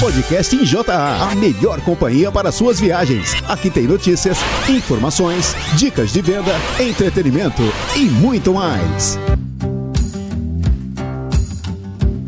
Podcast em JA, a melhor companhia para suas viagens. Aqui tem notícias, informações, dicas de venda, entretenimento e muito mais.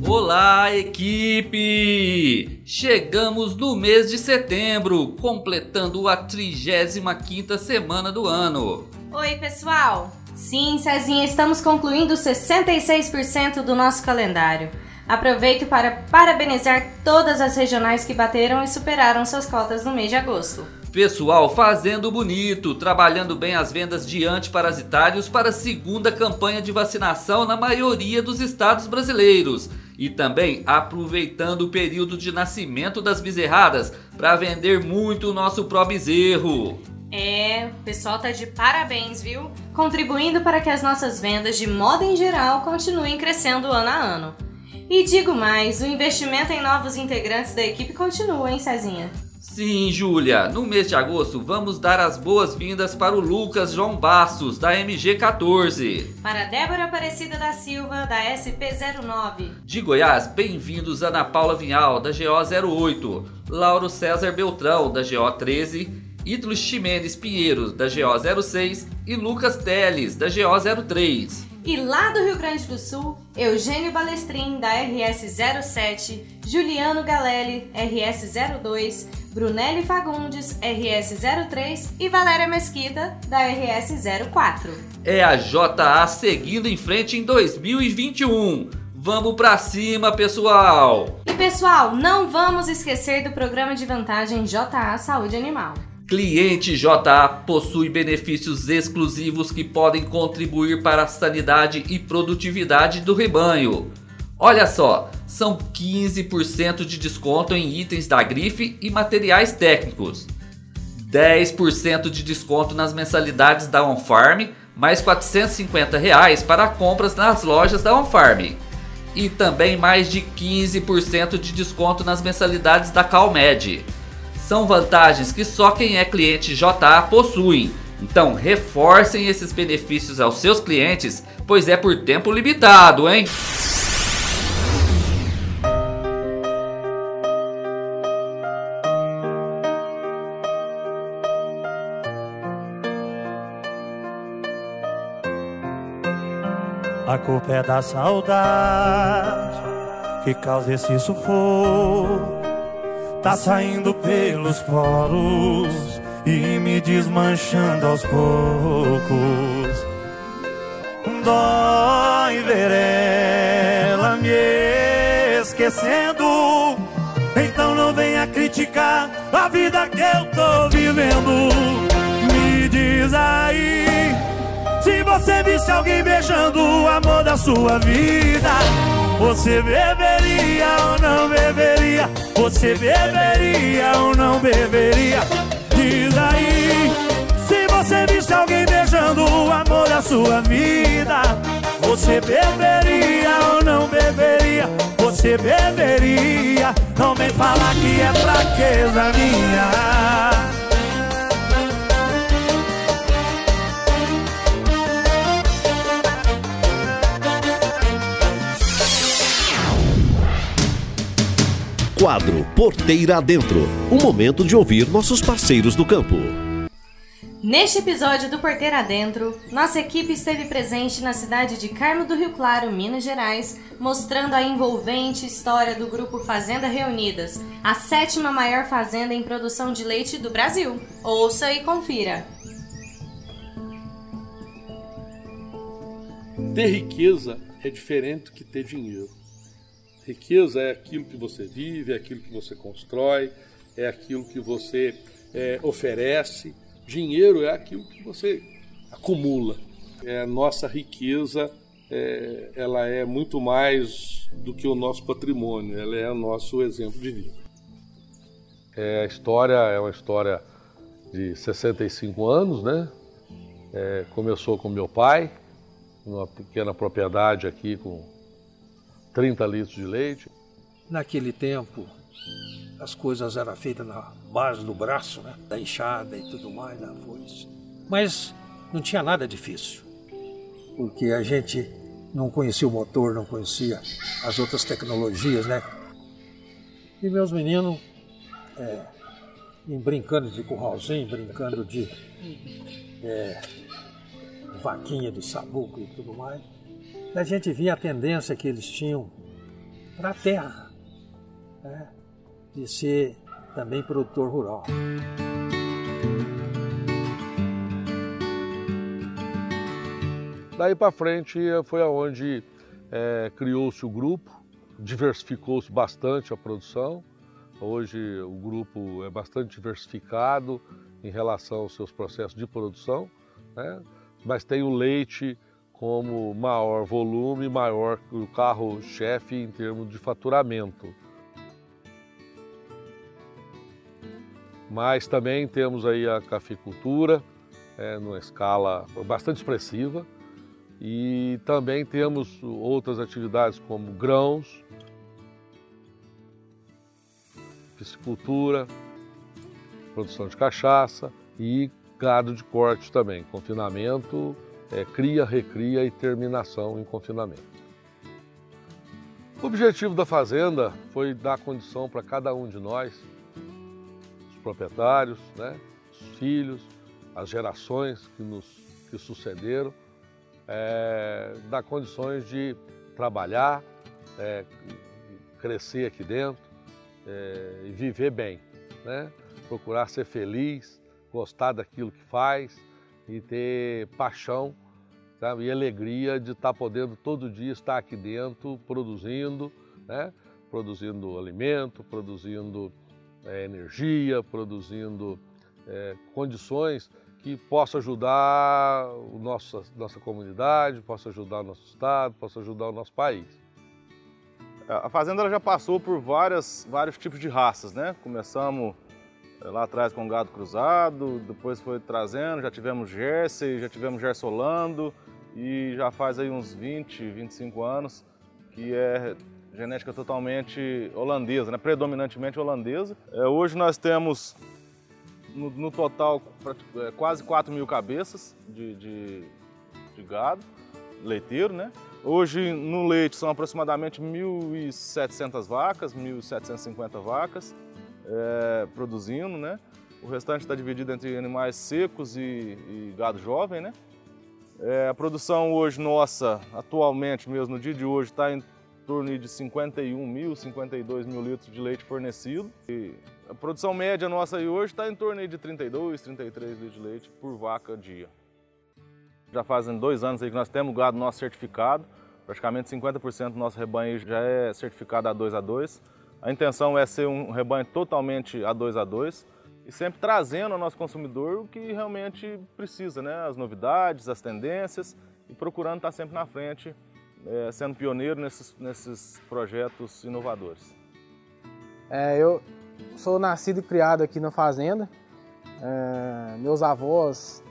Olá, equipe! Chegamos no mês de setembro, completando a 35ª semana do ano. Oi, pessoal! Sim, Cezinha, estamos concluindo 66% do nosso calendário. Aproveito para parabenizar todas as regionais que bateram e superaram suas cotas no mês de agosto. Pessoal fazendo bonito, trabalhando bem as vendas de antiparasitários para a segunda campanha de vacinação na maioria dos estados brasileiros. E também aproveitando o período de nascimento das bezerradas para vender muito o nosso pró bezerro. É, o pessoal tá de parabéns, viu? Contribuindo para que as nossas vendas, de modo em geral, continuem crescendo ano a ano. E digo mais, o investimento em novos integrantes da equipe continua, hein, Cezinha? Sim, Júlia. No mês de agosto, vamos dar as boas-vindas para o Lucas João Bastos, da MG14. Para Débora Aparecida da Silva, da SP09. De Goiás, bem-vindos Ana Paula Vinhal, da GO08. Lauro César Beltrão, da GO13 Ítalo Ximenes Pinheiro, da GO06 e Lucas Teles, da GO03. E lá do Rio Grande do Sul, Eugênio Balestrin, da RS07, Juliano Galelli, RS02, Brunelli Fagundes, RS03 e Valéria Mesquita, da RS04. É a JA seguindo em frente em 2021. Vamos pra cima, pessoal! E pessoal, não vamos esquecer do programa de vantagem JA Saúde Animal. Cliente JA possui benefícios exclusivos que podem contribuir para a sanidade e produtividade do rebanho. Olha só, são 15% de desconto em itens da grife e materiais técnicos. 10% de desconto nas mensalidades da OnFarm, mais 450 reais para compras nas lojas da OnFarm. E também mais de 15% de desconto nas mensalidades da CalMed. São vantagens que só quem é cliente JA possui. Então reforcem esses benefícios aos seus clientes, pois é por tempo limitado, hein? A culpa é da saudade que causa esse sufoco tá saindo pelos poros e me desmanchando aos poucos. Dói ver ela me esquecendo. Então não venha criticar a vida que eu tô vivendo. Me diz aí se você visse alguém beijando o amor da sua vida. Você beberia ou não beberia? Você beberia ou não beberia? Diz aí, se você visse alguém beijando o amor da sua vida, você beberia ou não beberia? Você beberia? Não vem falar que é fraqueza minha. Quadro Porteira Adentro um momento de ouvir nossos parceiros do campo. Neste episódio do Porteira Adentro, nossa equipe esteve presente na cidade de Carmo do Rio Claro, Minas Gerais, mostrando a envolvente história do grupo Fazenda Reunidas, a sétima maior fazenda em produção de leite do Brasil. Ouça e confira. Ter riqueza é diferente do que ter dinheiro. Riqueza é aquilo que você vive, é aquilo que você constrói, é aquilo que você é, oferece. Dinheiro é aquilo que você acumula. É, a nossa riqueza é, ela é muito mais do que o nosso patrimônio, ela é o nosso exemplo de vida. É, a história é uma história de 65 anos, né? É, começou com meu pai, numa pequena propriedade aqui com 30 litros de leite. Naquele tempo, as coisas eram feitas na base do braço, né? da enxada e tudo mais, da foice. Mas não tinha nada difícil, porque a gente não conhecia o motor, não conhecia as outras tecnologias, né? E meus meninos, é, brincando de curralzinho, brincando de é, vaquinha de sabuco e tudo mais, a gente via a tendência que eles tinham para a terra, né? de ser também produtor rural. Daí para frente foi aonde é, criou-se o grupo, diversificou-se bastante a produção. Hoje o grupo é bastante diversificado em relação aos seus processos de produção, né? mas tem o leite como maior volume, maior o carro-chefe em termos de faturamento. Mas também temos aí a cafeicultura, é, numa escala bastante expressiva, e também temos outras atividades como grãos, piscicultura, produção de cachaça e gado de corte também, confinamento, é, cria, recria e terminação em confinamento. O objetivo da fazenda foi dar condição para cada um de nós, os proprietários, né, os filhos, as gerações que nos que sucederam, é, dar condições de trabalhar, é, crescer aqui dentro é, e viver bem. Né? Procurar ser feliz, gostar daquilo que faz e ter paixão sabe? e alegria de estar podendo todo dia estar aqui dentro produzindo, né? produzindo alimento, produzindo é, energia, produzindo é, condições que possa ajudar o nosso, nossa comunidade, possa ajudar o nosso estado, possa ajudar o nosso país. A fazenda já passou por várias, vários tipos de raças, né? Começamos lá atrás com gado cruzado, depois foi trazendo, já tivemos Jersey, já tivemos Gersolando e já faz aí uns 20, 25 anos que é genética totalmente holandesa, né? predominantemente holandesa. É, hoje nós temos no, no total é, quase 4 mil cabeças de, de, de, gado leiteiro, né? Hoje no leite são aproximadamente 1.700 vacas, 1.750 vacas é, produzindo, né? O restante está dividido entre animais secos e, e gado jovem, né? É, a produção hoje nossa, atualmente mesmo no dia de hoje, está em torno de 51 mil, 52 mil litros de leite fornecido. E a produção média nossa aí hoje está em torno de 32, 33 litros de leite por vaca dia. Já fazem dois anos aí que nós temos gado nosso certificado, praticamente 50% do nosso rebanho já é certificado A2 A2. A intenção é ser um rebanho totalmente A2 A2 e sempre trazendo ao nosso consumidor o que realmente precisa, né? as novidades, as tendências e procurando estar sempre na frente, é, sendo pioneiro nesses, nesses projetos inovadores. É, eu, sou nascido e criado aqui na fazenda. É, meus avós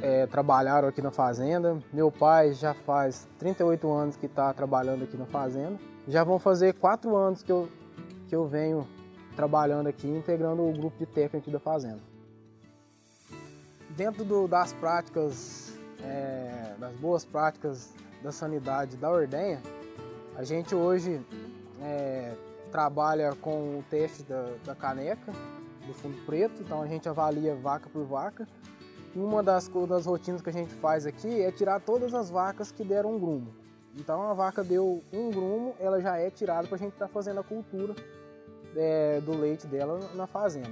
é, trabalharam aqui na fazenda. Meu pai já faz 38 anos que está trabalhando aqui na fazenda. Já vão fazer quatro anos que eu, que eu venho trabalhando aqui, integrando o grupo de técnico da fazenda. Dentro do, das práticas, é, das boas práticas da sanidade da ordenha, a gente hoje é, trabalha com o teste da, da, caneca, do fundo preto, então a gente avalia vaca por vaca. Uma das, das rotinas que a gente faz aqui é tirar todas as vacas que deram um grumo. Então a vaca deu um grumo, ela já é tirada para a gente estar tá fazendo a cultura é, do leite dela na fazenda.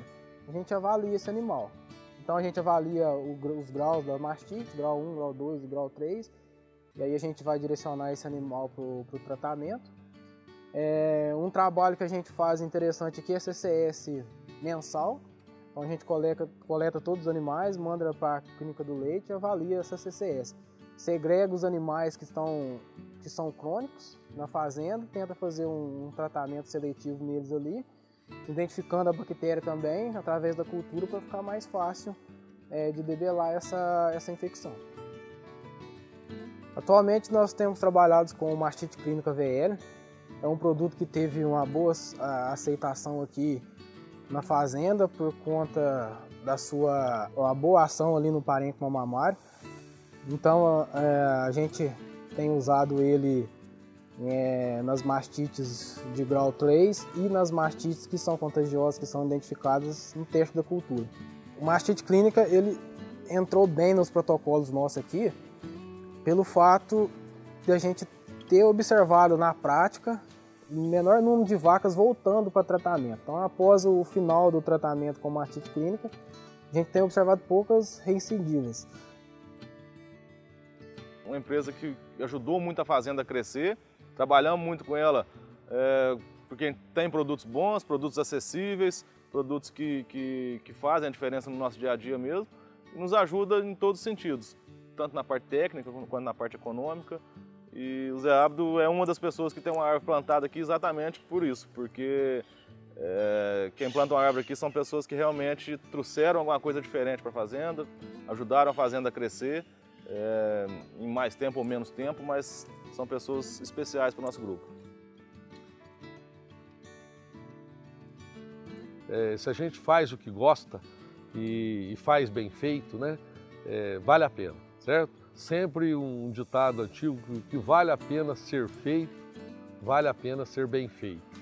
A gente avalia esse animal. Então a gente avalia o, os graus da mastite, grau 1, grau 2 e grau 3. E aí a gente vai direcionar esse animal para o tratamento. É, um trabalho que a gente faz interessante aqui é CCS mensal. Então a gente coleta, coleta todos os animais, manda para a clínica do leite e avalia essa CCS. Segrega os animais que, estão, que são crônicos na fazenda, tenta fazer um, um tratamento seletivo neles ali, identificando a bactéria também através da cultura para ficar mais fácil é, de debelar essa, essa infecção. Atualmente nós temos trabalhado com mastite clínica VL, é um produto que teve uma boa aceitação aqui na fazenda por conta da sua uma boa ação ali no parênquima mamário. Então é, a gente tem usado ele é, nas mastites de grau 3 e nas mastites que são contagiosas, que são identificadas no texto da cultura. O mastite clínica ele entrou bem nos protocolos nossos aqui, pelo fato de a gente ter observado na prática menor número de vacas voltando para tratamento. Então, após o final do tratamento com mastite clínica, a gente tem observado poucas recidivas. Uma empresa que ajudou muito a fazenda a crescer, trabalhamos muito com ela é, porque tem produtos bons, produtos acessíveis, produtos que, que, que fazem a diferença no nosso dia a dia mesmo e nos ajuda em todos os sentidos, tanto na parte técnica quanto na parte econômica. E o Zé Abdo é uma das pessoas que tem uma árvore plantada aqui exatamente por isso, porque é, quem planta uma árvore aqui são pessoas que realmente trouxeram alguma coisa diferente para a fazenda, ajudaram a fazenda a crescer é, em mais tempo ou menos tempo, mas são pessoas especiais para o nosso grupo. É, se a gente faz o que gosta e, e faz bem feito, né, é, vale a pena, certo? sempre um ditado antigo que vale a pena ser feito, vale a pena ser bem feito.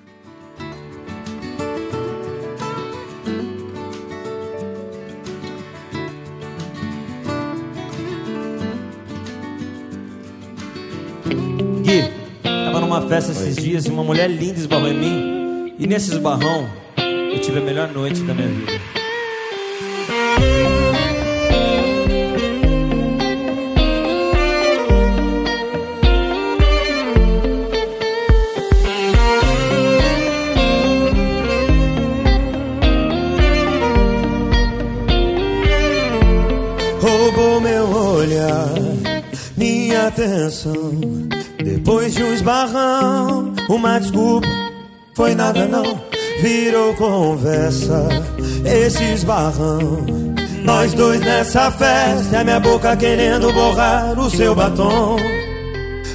Festa esses dias e uma mulher linda esbarrou em mim. E nesse esbarrão, eu tive a melhor noite da minha vida. atenção. Depois de um esbarrão, uma desculpa, foi nada não, virou conversa. Esse esbarrão, nós dois nessa festa, a minha boca querendo borrar o seu batom.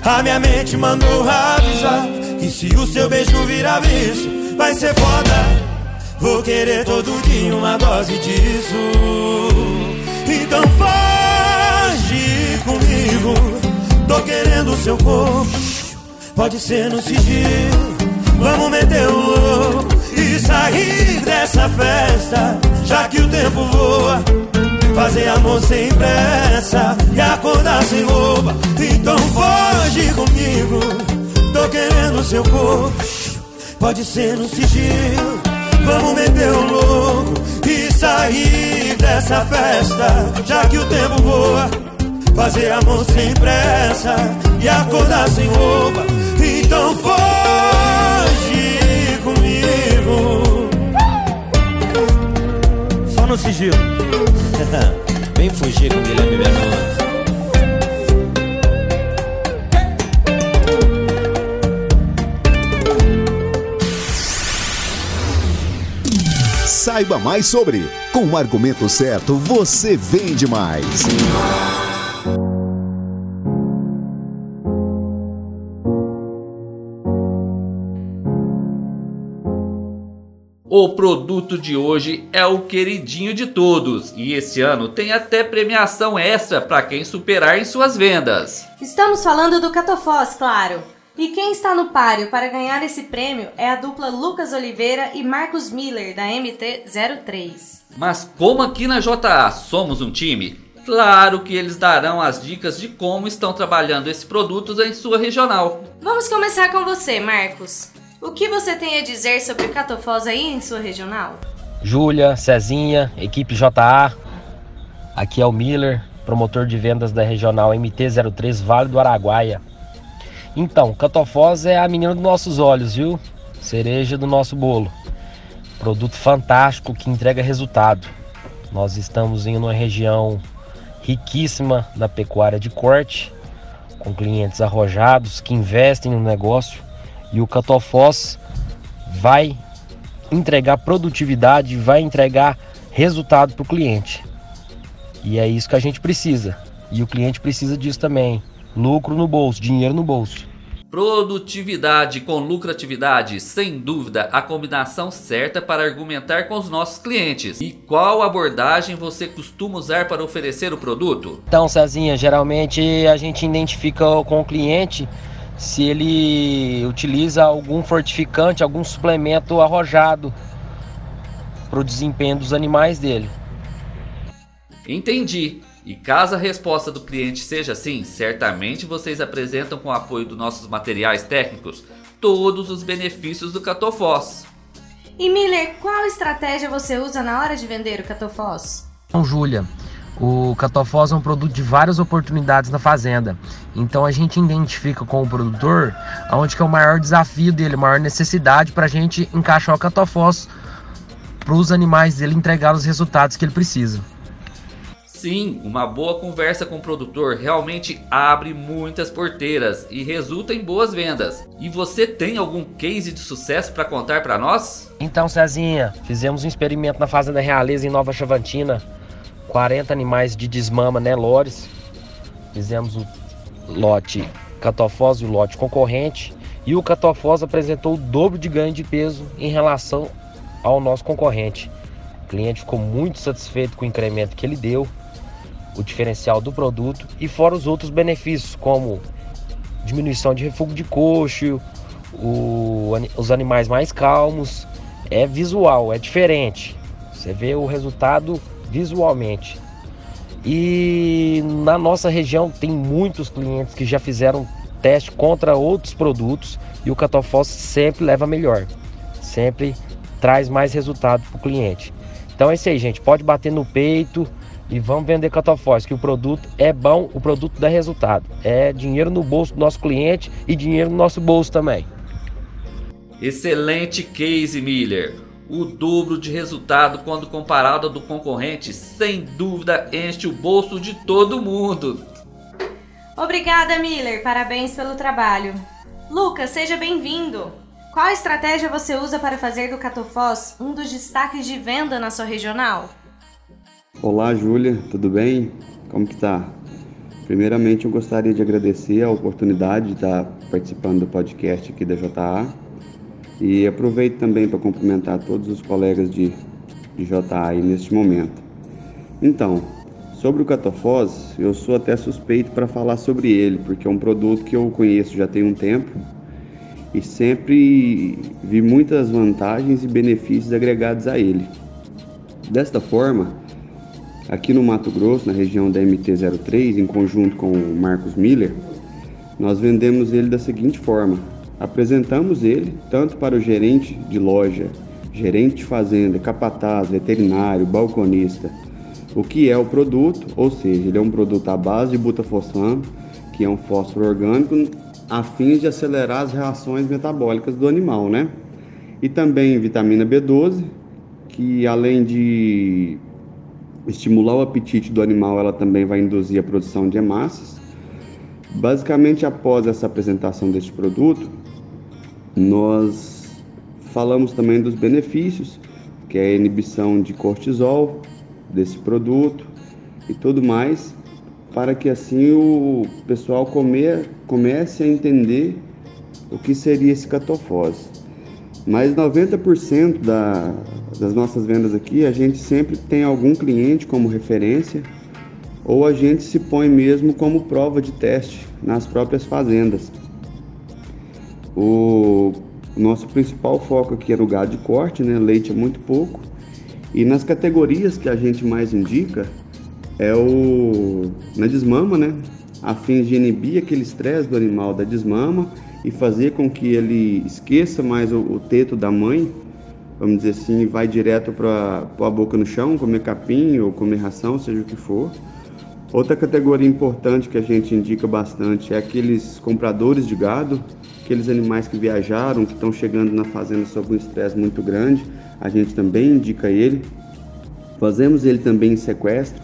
A minha mente mandou avisar que se o seu beijo virar vício, vai ser foda. Vou querer todo dia uma dose disso. Então foge comigo Tô querendo o seu corpo, pode ser no sigilo. Vamos meter o louco e sair dessa festa, já que o tempo voa. Fazer amor sem pressa e acordar sem roupa. Então foge comigo. Tô querendo o seu corpo, pode ser no sigilo. Vamos meter o louco e sair dessa festa, já que o tempo voa. Fazer amor sem pressa e acordar sem roupa. Então foge comigo. Só no sigilo. Vem fugir com Guilherme Bernardo. Saiba mais sobre. Com o argumento certo, você vende mais. O produto de hoje é o queridinho de todos e esse ano tem até premiação extra para quem superar em suas vendas. Estamos falando do Catofós, claro. E quem está no páreo para ganhar esse prêmio é a dupla Lucas Oliveira e Marcos Miller da MT-03. Mas como aqui na JA somos um time, claro que eles darão as dicas de como estão trabalhando esse produto em sua regional. Vamos começar com você, Marcos. O que você tem a dizer sobre catofós aí em sua regional? Júlia, Cezinha, equipe JA. Aqui é o Miller, promotor de vendas da regional MT-03 Vale do Araguaia. Então, catofós é a menina dos nossos olhos, viu? Cereja do nosso bolo. Produto fantástico que entrega resultado. Nós estamos em uma região riquíssima da pecuária de corte, com clientes arrojados que investem no negócio e o Catofós vai entregar produtividade, vai entregar resultado para o cliente. E é isso que a gente precisa. E o cliente precisa disso também. Lucro no bolso, dinheiro no bolso. Produtividade com lucratividade, sem dúvida, a combinação certa para argumentar com os nossos clientes. E qual abordagem você costuma usar para oferecer o produto? Então, Cezinha, geralmente a gente identifica com o cliente se ele utiliza algum fortificante, algum suplemento arrojado para o desempenho dos animais dele. Entendi. E caso a resposta do cliente seja sim, certamente vocês apresentam com o apoio dos nossos materiais técnicos todos os benefícios do Catofós. E Miller, qual estratégia você usa na hora de vender o Catofós? Então, Júlia, o Catofós é um produto de várias oportunidades na fazenda. Então a gente identifica com o produtor onde que é o maior desafio dele, a maior necessidade para a gente encaixar o Catofós para os animais dele entregar os resultados que ele precisa. Sim, uma boa conversa com o produtor realmente abre muitas porteiras e resulta em boas vendas. E você tem algum case de sucesso para contar para nós? Então, Cezinha, fizemos um experimento na Fazenda Realeza em Nova Chavantina. 40 animais de desmama Nelores. Fizemos o lote Catofós e o lote concorrente. E o Catofós apresentou o dobro de ganho de peso em relação ao nosso concorrente. O cliente ficou muito satisfeito com o incremento que ele deu o diferencial do produto e fora os outros benefícios, como diminuição de refúgio de coxo, o, os animais mais calmos. É visual, é diferente. Você vê o resultado visualmente. E na nossa região tem muitos clientes que já fizeram teste contra outros produtos e o Catofós sempre leva melhor, sempre traz mais resultado para o cliente. Então é isso aí, gente. Pode bater no peito, e vamos vender catafós, que o produto é bom, o produto dá resultado. É dinheiro no bolso do nosso cliente e dinheiro no nosso bolso também. Excelente case, Miller. O dobro de resultado quando comparado ao do concorrente, sem dúvida enche o bolso de todo mundo. Obrigada, Miller. Parabéns pelo trabalho. Lucas, seja bem-vindo. Qual estratégia você usa para fazer do Catofós um dos destaques de venda na sua regional? Olá, Júlia, tudo bem? Como que tá? Primeiramente, eu gostaria de agradecer a oportunidade de estar participando do podcast aqui da JA e aproveito também para cumprimentar todos os colegas de, de JA aí neste momento. Então, sobre o catofós, eu sou até suspeito para falar sobre ele, porque é um produto que eu conheço já tem um tempo e sempre vi muitas vantagens e benefícios agregados a ele. Desta forma, Aqui no Mato Grosso, na região da MT-03, em conjunto com o Marcos Miller, nós vendemos ele da seguinte forma: apresentamos ele tanto para o gerente de loja, gerente de fazenda, capataz, veterinário, balconista, o que é o produto, ou seja, ele é um produto à base de butafosfano, que é um fósforo orgânico, a fim de acelerar as reações metabólicas do animal, né? E também vitamina B12, que além de estimular o apetite do animal, ela também vai induzir a produção de hemácias. Basicamente, após essa apresentação deste produto, nós falamos também dos benefícios, que é a inibição de cortisol desse produto e tudo mais, para que assim o pessoal comer, comece a entender o que seria esse catofose. Mas 90% da, das nossas vendas aqui, a gente sempre tem algum cliente como referência ou a gente se põe mesmo como prova de teste nas próprias fazendas. O nosso principal foco aqui é no gado de corte, né? Leite é muito pouco. E nas categorias que a gente mais indica é o na desmama, né? A fim de inibir aquele estresse do animal da desmama e fazer com que ele esqueça mais o, o teto da mãe, vamos dizer assim, vai direto para a boca no chão, comer capim ou comer ração, seja o que for. Outra categoria importante que a gente indica bastante é aqueles compradores de gado, aqueles animais que viajaram, que estão chegando na fazenda sob um estresse muito grande, a gente também indica ele. Fazemos ele também em sequestro,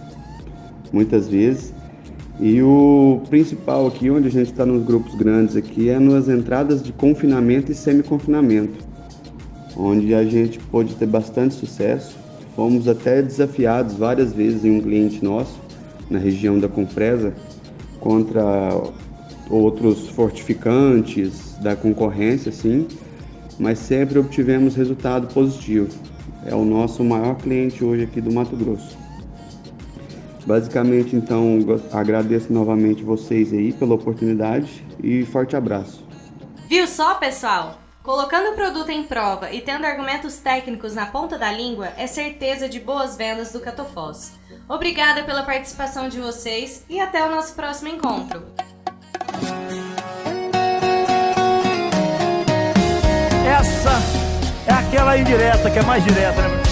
muitas vezes. E o principal aqui, onde a gente está nos grupos grandes aqui, é nas entradas de confinamento e semi-confinamento, onde a gente pôde ter bastante sucesso. Fomos até desafiados várias vezes em um cliente nosso, na região da Confresa, contra outros fortificantes da concorrência, assim, mas sempre obtivemos resultado positivo. É o nosso maior cliente hoje aqui do Mato Grosso. Basicamente, então, agradeço novamente vocês aí pela oportunidade e forte abraço. Viu só, pessoal? Colocando o produto em prova e tendo argumentos técnicos na ponta da língua é certeza de boas vendas do Catofós. Obrigada pela participação de vocês e até o nosso próximo encontro. Essa é aquela indireta que é mais direta, né?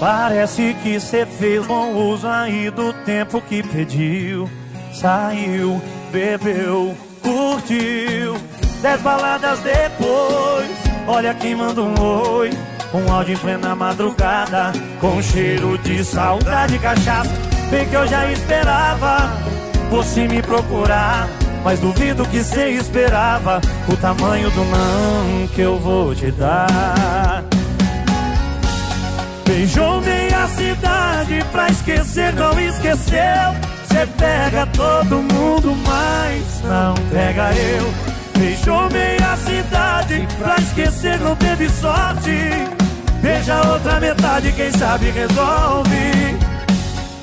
Parece que cê fez bom uso aí do tempo que pediu. Saiu, bebeu, curtiu Dez baladas depois, olha quem manda um oi. Um áudio em plena madrugada, com cheiro de saudade e cachaça. Bem que eu já esperava você me procurar. Mas duvido que cê esperava o tamanho do não que eu vou te dar. Beijou meia cidade pra esquecer, não esqueceu. Cê pega todo mundo, mas não pega eu. Beijou meia cidade Pra esquecer não teve sorte Beija outra metade, quem sabe resolve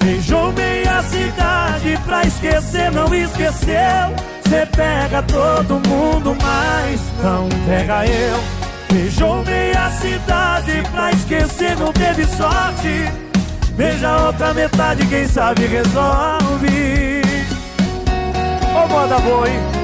Beijou meia cidade Pra esquecer não esqueceu. Cê pega todo mundo, mas não pega eu. Beijou meia cidade Pra esquecer não teve sorte. Beija outra metade, quem sabe resolve. Ô moda boa, hein?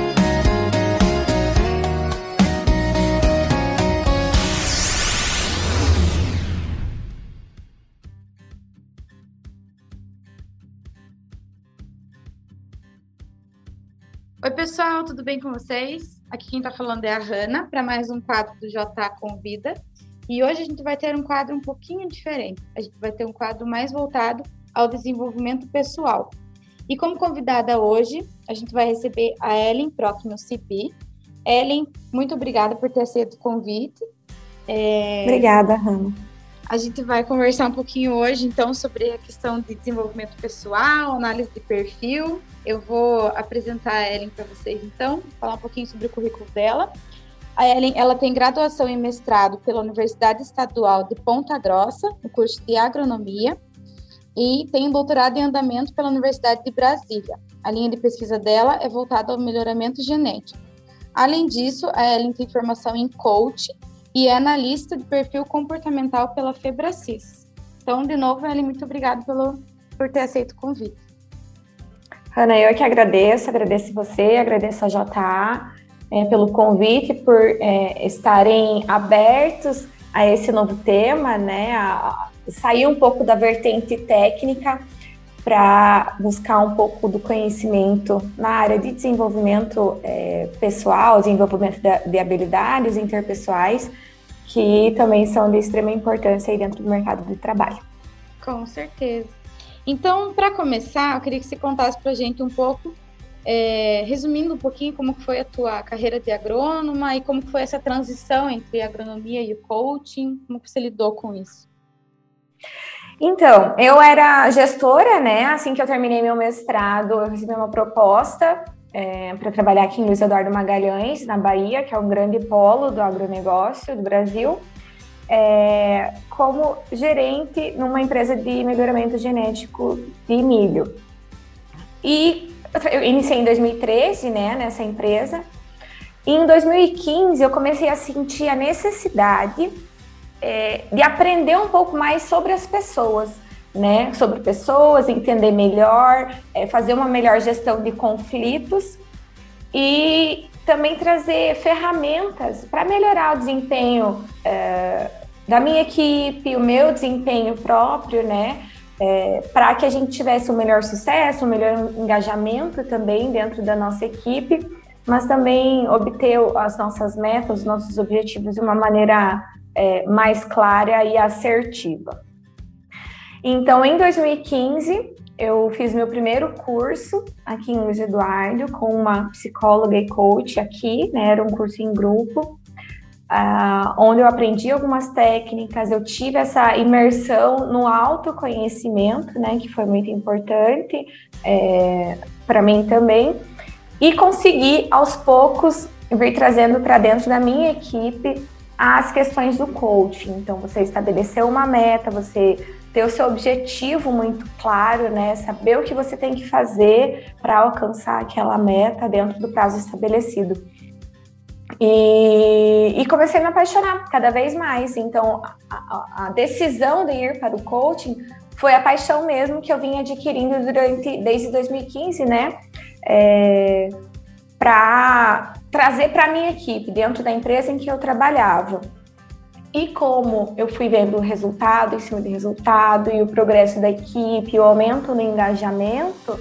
Oi, pessoal, tudo bem com vocês? Aqui quem está falando é a Hanna, para mais um quadro do JA Convida. E hoje a gente vai ter um quadro um pouquinho diferente. A gente vai ter um quadro mais voltado ao desenvolvimento pessoal. E como convidada hoje, a gente vai receber a Ellen Procno CP. Ellen, muito obrigada por ter aceito o convite. É... Obrigada, Hanna. A gente vai conversar um pouquinho hoje, então, sobre a questão de desenvolvimento pessoal, análise de perfil. Eu vou apresentar a Ellen para vocês, então, falar um pouquinho sobre o currículo dela. A Ellen, ela tem graduação em mestrado pela Universidade Estadual de Ponta Grossa, no curso de Agronomia, e tem doutorado em andamento pela Universidade de Brasília. A linha de pesquisa dela é voltada ao melhoramento genético. Além disso, a Ellen tem formação em coaching e é analista de perfil comportamental pela Febracis. Então, de novo, Ellen, muito obrigada pelo, por ter aceito o convite. Ana, eu que agradeço, agradeço você, agradeço a JA é, pelo convite, por é, estarem abertos a esse novo tema, né? A, a sair um pouco da vertente técnica para buscar um pouco do conhecimento na área de desenvolvimento é, pessoal, desenvolvimento de, de, habilidades interpessoais, que também são de extrema importância aí dentro do mercado de trabalho. Com certeza. Então, para começar, eu queria que você contasse para a gente um pouco, é, resumindo um pouquinho como foi a tua carreira de agrônoma e como foi essa transição entre a agronomia e o coaching, como você lidou com isso? Então, eu era gestora, né? Assim que eu terminei meu mestrado, eu recebi uma proposta é, para trabalhar aqui em Luiz Eduardo Magalhães, na Bahia, que é um grande polo do agronegócio do Brasil, é, como gerente numa empresa de melhoramento genético de milho. E eu iniciei em 2013, né, nessa empresa. E em 2015 eu comecei a sentir a necessidade é, de aprender um pouco mais sobre as pessoas, né? Sobre pessoas, entender melhor, é, fazer uma melhor gestão de conflitos e também trazer ferramentas para melhorar o desempenho é, da minha equipe, o meu desempenho próprio, né? É, para que a gente tivesse um melhor sucesso, um melhor engajamento também dentro da nossa equipe, mas também obter as nossas metas, os nossos objetivos de uma maneira é, mais clara e assertiva. Então, em 2015, eu fiz meu primeiro curso aqui em Luiz Eduardo com uma psicóloga e coach aqui, né? Era um curso em grupo, uh, onde eu aprendi algumas técnicas, eu tive essa imersão no autoconhecimento, né? Que foi muito importante é, para mim também, e consegui aos poucos vir trazendo para dentro da minha equipe as questões do coaching. Então, você estabeleceu uma meta, você ter o seu objetivo muito claro, né? Saber o que você tem que fazer para alcançar aquela meta dentro do prazo estabelecido. E, e, comecei a me apaixonar cada vez mais. Então, a, a, decisão de ir para o coaching foi a paixão mesmo que eu vim adquirindo durante desde 2015, né? É, para trazer para a minha equipe dentro da empresa em que eu trabalhava. E como eu fui vendo o resultado em cima de resultado e o progresso da equipe, o aumento no engajamento,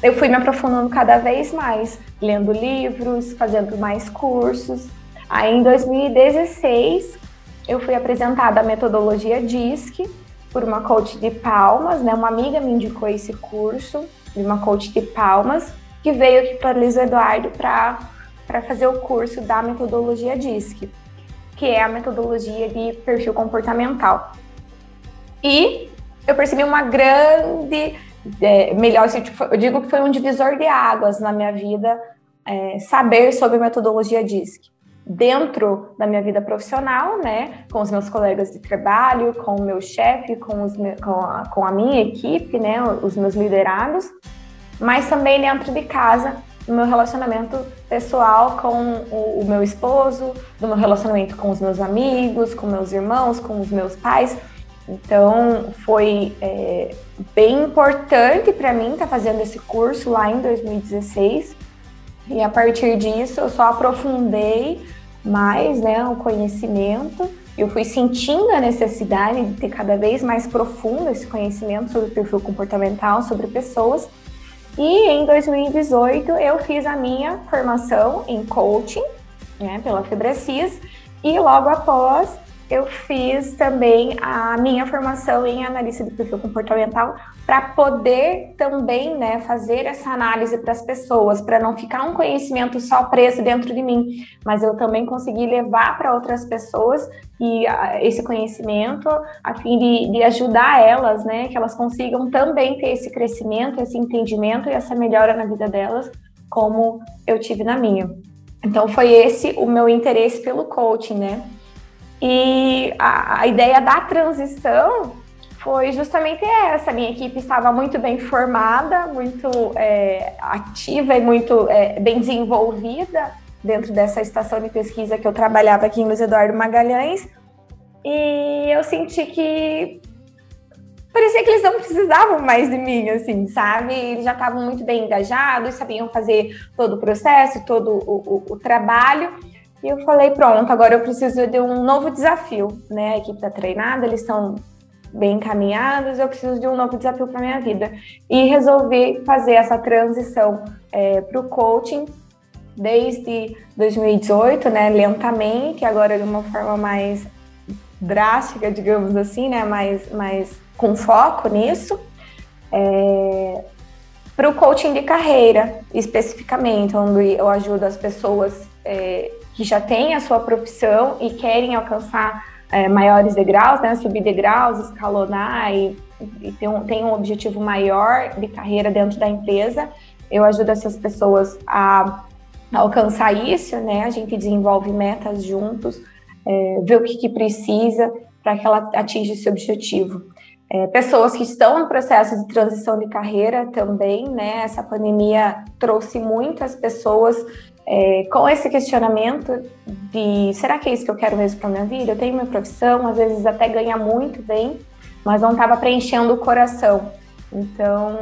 eu fui me aprofundando cada vez mais, lendo livros, fazendo mais cursos. Aí em 2016 eu fui apresentada a metodologia DISC por uma coach de palmas, né? Uma amiga me indicou esse curso de uma coach de palmas que veio aqui para Luiz Eduardo para fazer o curso da metodologia DISC, que é a metodologia de perfil comportamental. E eu percebi uma grande, é, melhor, tipo, eu digo que foi um divisor de águas na minha vida, é, saber sobre metodologia DISC. Dentro da minha vida profissional, né, com os meus colegas de trabalho, com o meu chefe, com, os, com, a, com a minha equipe, né, os meus liderados, mas também dentro de casa, no meu relacionamento pessoal com o, o, meu esposo, no meu relacionamento com os meus amigos, com meus irmãos, com os meus pais. Então, foi é, bem importante para mim estar tá fazendo esse curso lá em 2016. E a partir disso, eu só aprofundei mais né, o conhecimento. Eu fui sentindo a necessidade de ter cada vez mais profundo esse conhecimento sobre perfil comportamental, sobre pessoas. E em 2018 eu fiz a minha formação em coaching, né, pela Febrecis, e logo após eu fiz também a minha formação em análise do perfil comportamental para poder também né, fazer essa análise para as pessoas, para não ficar um conhecimento só preso dentro de mim, mas eu também conseguir levar para outras pessoas e uh, esse conhecimento a fim de, de ajudar elas, né, que elas consigam também ter esse crescimento, esse entendimento e essa melhora na vida delas, como eu tive na minha. Então foi esse o meu interesse pelo coaching, né? E a, a ideia da transição foi justamente essa. Minha equipe estava muito bem formada, muito é, ativa e muito é, bem desenvolvida dentro dessa estação de pesquisa que eu trabalhava aqui em Luiz Eduardo Magalhães. E eu senti que parecia que eles não precisavam mais de mim, assim, sabe? Eles já estavam muito bem engajados, sabiam fazer todo o processo, todo o, o, o trabalho. E eu falei, pronto, agora eu preciso de um novo desafio, né? A equipe está treinada, eles estão bem encaminhados, eu preciso de um novo desafio para minha vida. E resolvi fazer essa transição é, para o coaching desde 2018, né? Lentamente, agora de uma forma mais drástica, digamos assim, né? Mais, mais com foco nisso. É, para o coaching de carreira, especificamente, onde eu ajudo as pessoas é, que já têm a sua profissão e querem alcançar é, maiores degraus, né, subir degraus, escalonar e, e ter, um, tem um objetivo maior de carreira dentro da empresa. Eu ajudo essas pessoas a, a alcançar isso, né? A gente desenvolve metas juntos, é, vê o que, que precisa para que ela atinja esse objetivo. É, pessoas que estão no processo de transição de carreira também, né? Essa pandemia trouxe muitas pessoas é, com esse questionamento de será que é isso que eu quero mesmo para minha vida? Eu tenho minha profissão, às vezes até ganha muito bem, mas não estava preenchendo o coração. Então,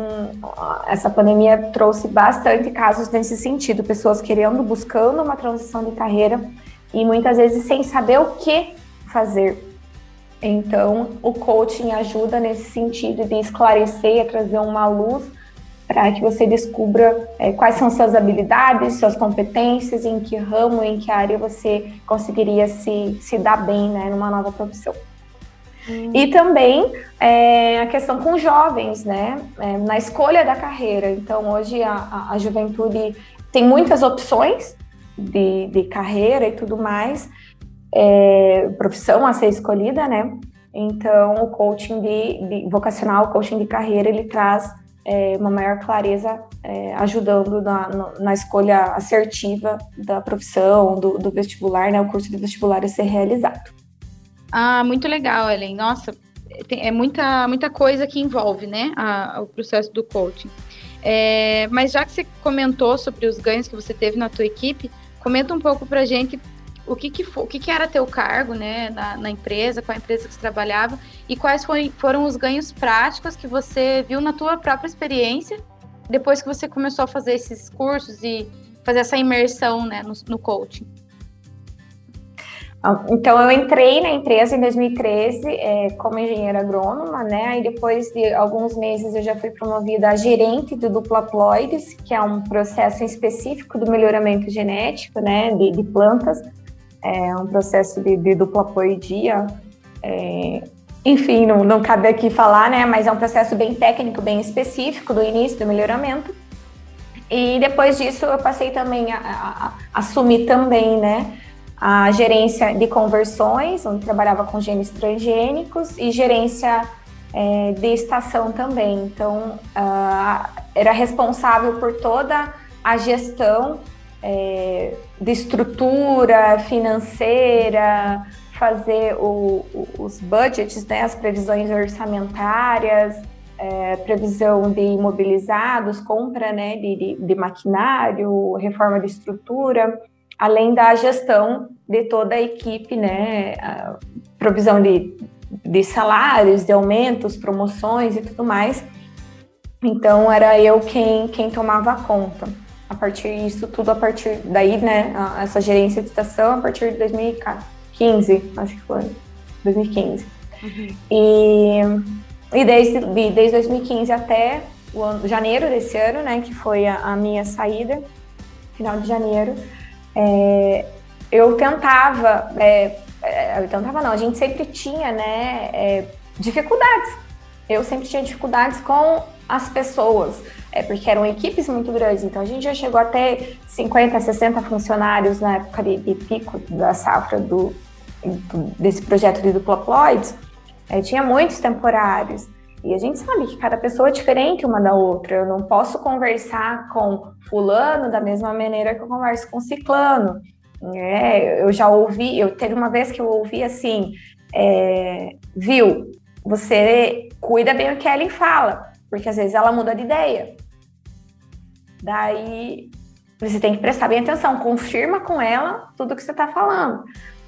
essa pandemia trouxe bastante casos nesse sentido, pessoas querendo, buscando uma transição de carreira e muitas vezes sem saber o que fazer. Então, o coaching ajuda nesse sentido de esclarecer, trazer uma luz para que você descubra é, quais são suas habilidades, suas competências, em que ramo, em que área você conseguiria se, se dar bem né, numa nova profissão. Hum. E também é, a questão com jovens, né? É, na escolha da carreira. Então, hoje a, a, a juventude tem muitas opções de, de, carreira e tudo mais, é, profissão a ser escolhida, né? Então, o coaching de, de vocacional, o coaching de carreira, ele traz é, uma maior clareza, é, ajudando na, na, escolha assertiva da profissão, do, do, vestibular, né, o curso de vestibular a ser realizado. Ah, muito legal, Ellen. Nossa, tem, é muita, muita coisa que envolve, né, a, o processo do coaching. É, mas já que você comentou sobre os ganhos que você teve na tua equipe, comenta um pouco pra gente o que, que, o que, que era teu cargo né, na, na, empresa, a empresa que você trabalhava, e quais foi, foram os ganhos práticos que você viu na tua própria experiência depois que você começou a fazer esses cursos e fazer essa imersão né, no, no coaching. Então, eu entrei na empresa em 2013 é, como engenheira agrônoma, né? Aí, depois de alguns meses, eu já fui promovida a gerente do duplaploides, que é um processo específico do melhoramento genético, né? De, de plantas. É um processo de, de duplaploidia. É, enfim, não, não cabe aqui falar, né? Mas é um processo bem técnico, bem específico do início do melhoramento. E depois disso, eu passei também a, a, a assumir também, né? a gerência de conversões, onde trabalhava com genes transgênicos, e gerência é, de estação também. Então, uh, era responsável por toda a gestão é, de estrutura financeira, fazer o, o, os budgets, né, as previsões orçamentárias, é, previsão de imobilizados, compra né, de, de, de maquinário, reforma de estrutura além da gestão de toda a equipe, né, a provisão de, de salários, de aumentos, promoções e tudo mais. Então era eu quem, quem tomava conta. A partir disso tudo, a partir daí, né, essa gerência de estação, a partir de 2015, acho que foi, 2015. Uhum. E, e desde, desde 2015 até o ano, janeiro desse ano, né, que foi a, a minha saída, final de janeiro, é, eu tentava, é, é, eu tentava não, a gente sempre tinha, né, é, dificuldades. Eu sempre tinha dificuldades com as pessoas, é, porque eram equipes muito grandes, então a gente já chegou a ter 50, 60 funcionários na época de, de pico da safra do, do, desse projeto de duplaploides, é, tinha muitos temporários. E a gente sabe que cada pessoa é diferente uma da outra. Eu não posso conversar com fulano da mesma maneira que eu converso com ciclano. É, eu já ouvi, eu teve uma vez que eu ouvi assim, é, viu, você cuida bem o que a fala, porque às vezes ela muda de ideia. Daí você tem que prestar bem atenção, confirma com ela tudo que você está falando,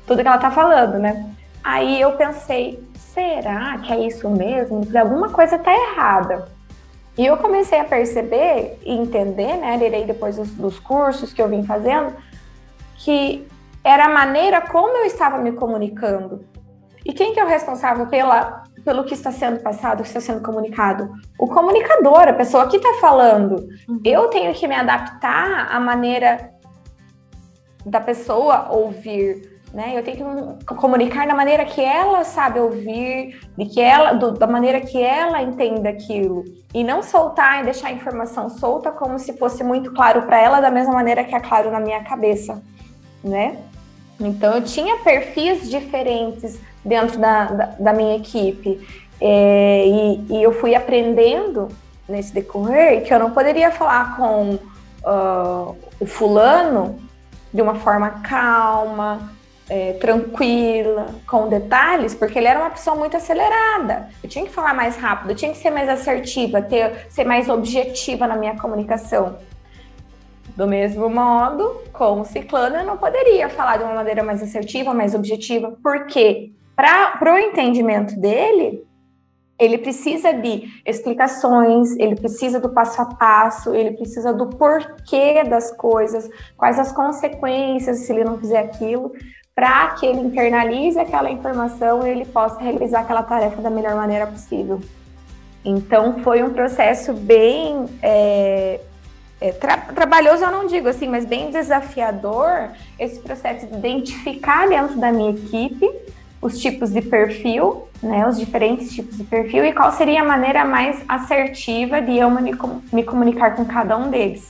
tudo que ela está falando, né? Aí eu pensei, será que é isso mesmo? Alguma coisa está errada. E eu comecei a perceber e entender, né, direi depois dos, dos, cursos que eu vim fazendo, que era a maneira como eu estava me comunicando. E quem que é o responsável pela, pelo que está sendo passado, que está sendo comunicado? O comunicador, a pessoa que está falando. Uhum. Eu tenho que me adaptar à maneira da pessoa ouvir né? Eu tenho que comunicar da maneira que ela sabe ouvir, de que ela, do, da maneira que ela entenda aquilo e não soltar e deixar a informação solta como se fosse muito claro para ela da mesma maneira que é claro na minha cabeça, né? Então eu tinha perfis diferentes dentro da, da, da minha equipe é, e, e, eu fui aprendendo nesse decorrer que eu não poderia falar com uh, o fulano de uma forma calma, é, tranquila, com detalhes, porque ele era uma pessoa muito acelerada. Eu tinha que falar mais rápido, eu tinha que ser mais assertiva, ter, ser mais objetiva na minha comunicação. Do mesmo modo, com o ciclano, eu não poderia falar de uma maneira mais assertiva, mais objetiva, porque para o entendimento dele, ele precisa de explicações, ele precisa do passo a passo, ele precisa do porquê das coisas, quais as consequências se ele não fizer aquilo para que ele internalize aquela informação e ele possa realizar aquela tarefa da melhor maneira possível. Então, foi um processo bem é, é, tra trabalhoso, eu não digo assim, mas bem desafiador esse processo de identificar dentro da minha equipe os tipos de perfil, né, os diferentes tipos de perfil e qual seria a maneira mais assertiva de eu me, me comunicar com cada um deles.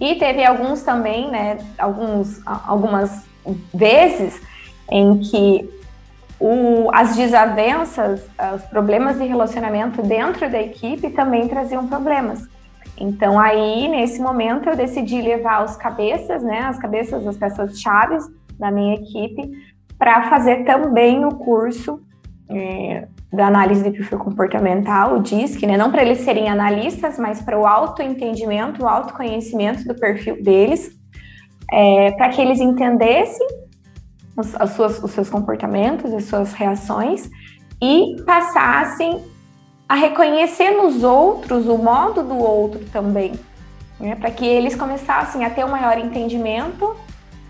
E teve alguns também, né, alguns, algumas vezes em que o, as desavenças, os problemas de relacionamento dentro da equipe também traziam problemas. Então aí, nesse momento, eu decidi levar os cabeças, né, as cabeças das pessoas chaves da minha equipe, para fazer também o curso é, da análise de perfil comportamental, o DISC, né? Não para eles serem analistas, mas para o autoentendimento, o autoconhecimento do perfil deles, é, para que eles entendessem os, as suas, os seus comportamentos, as suas reações e passassem a reconhecer nos outros o modo do outro também, né? para que eles começassem a ter um maior entendimento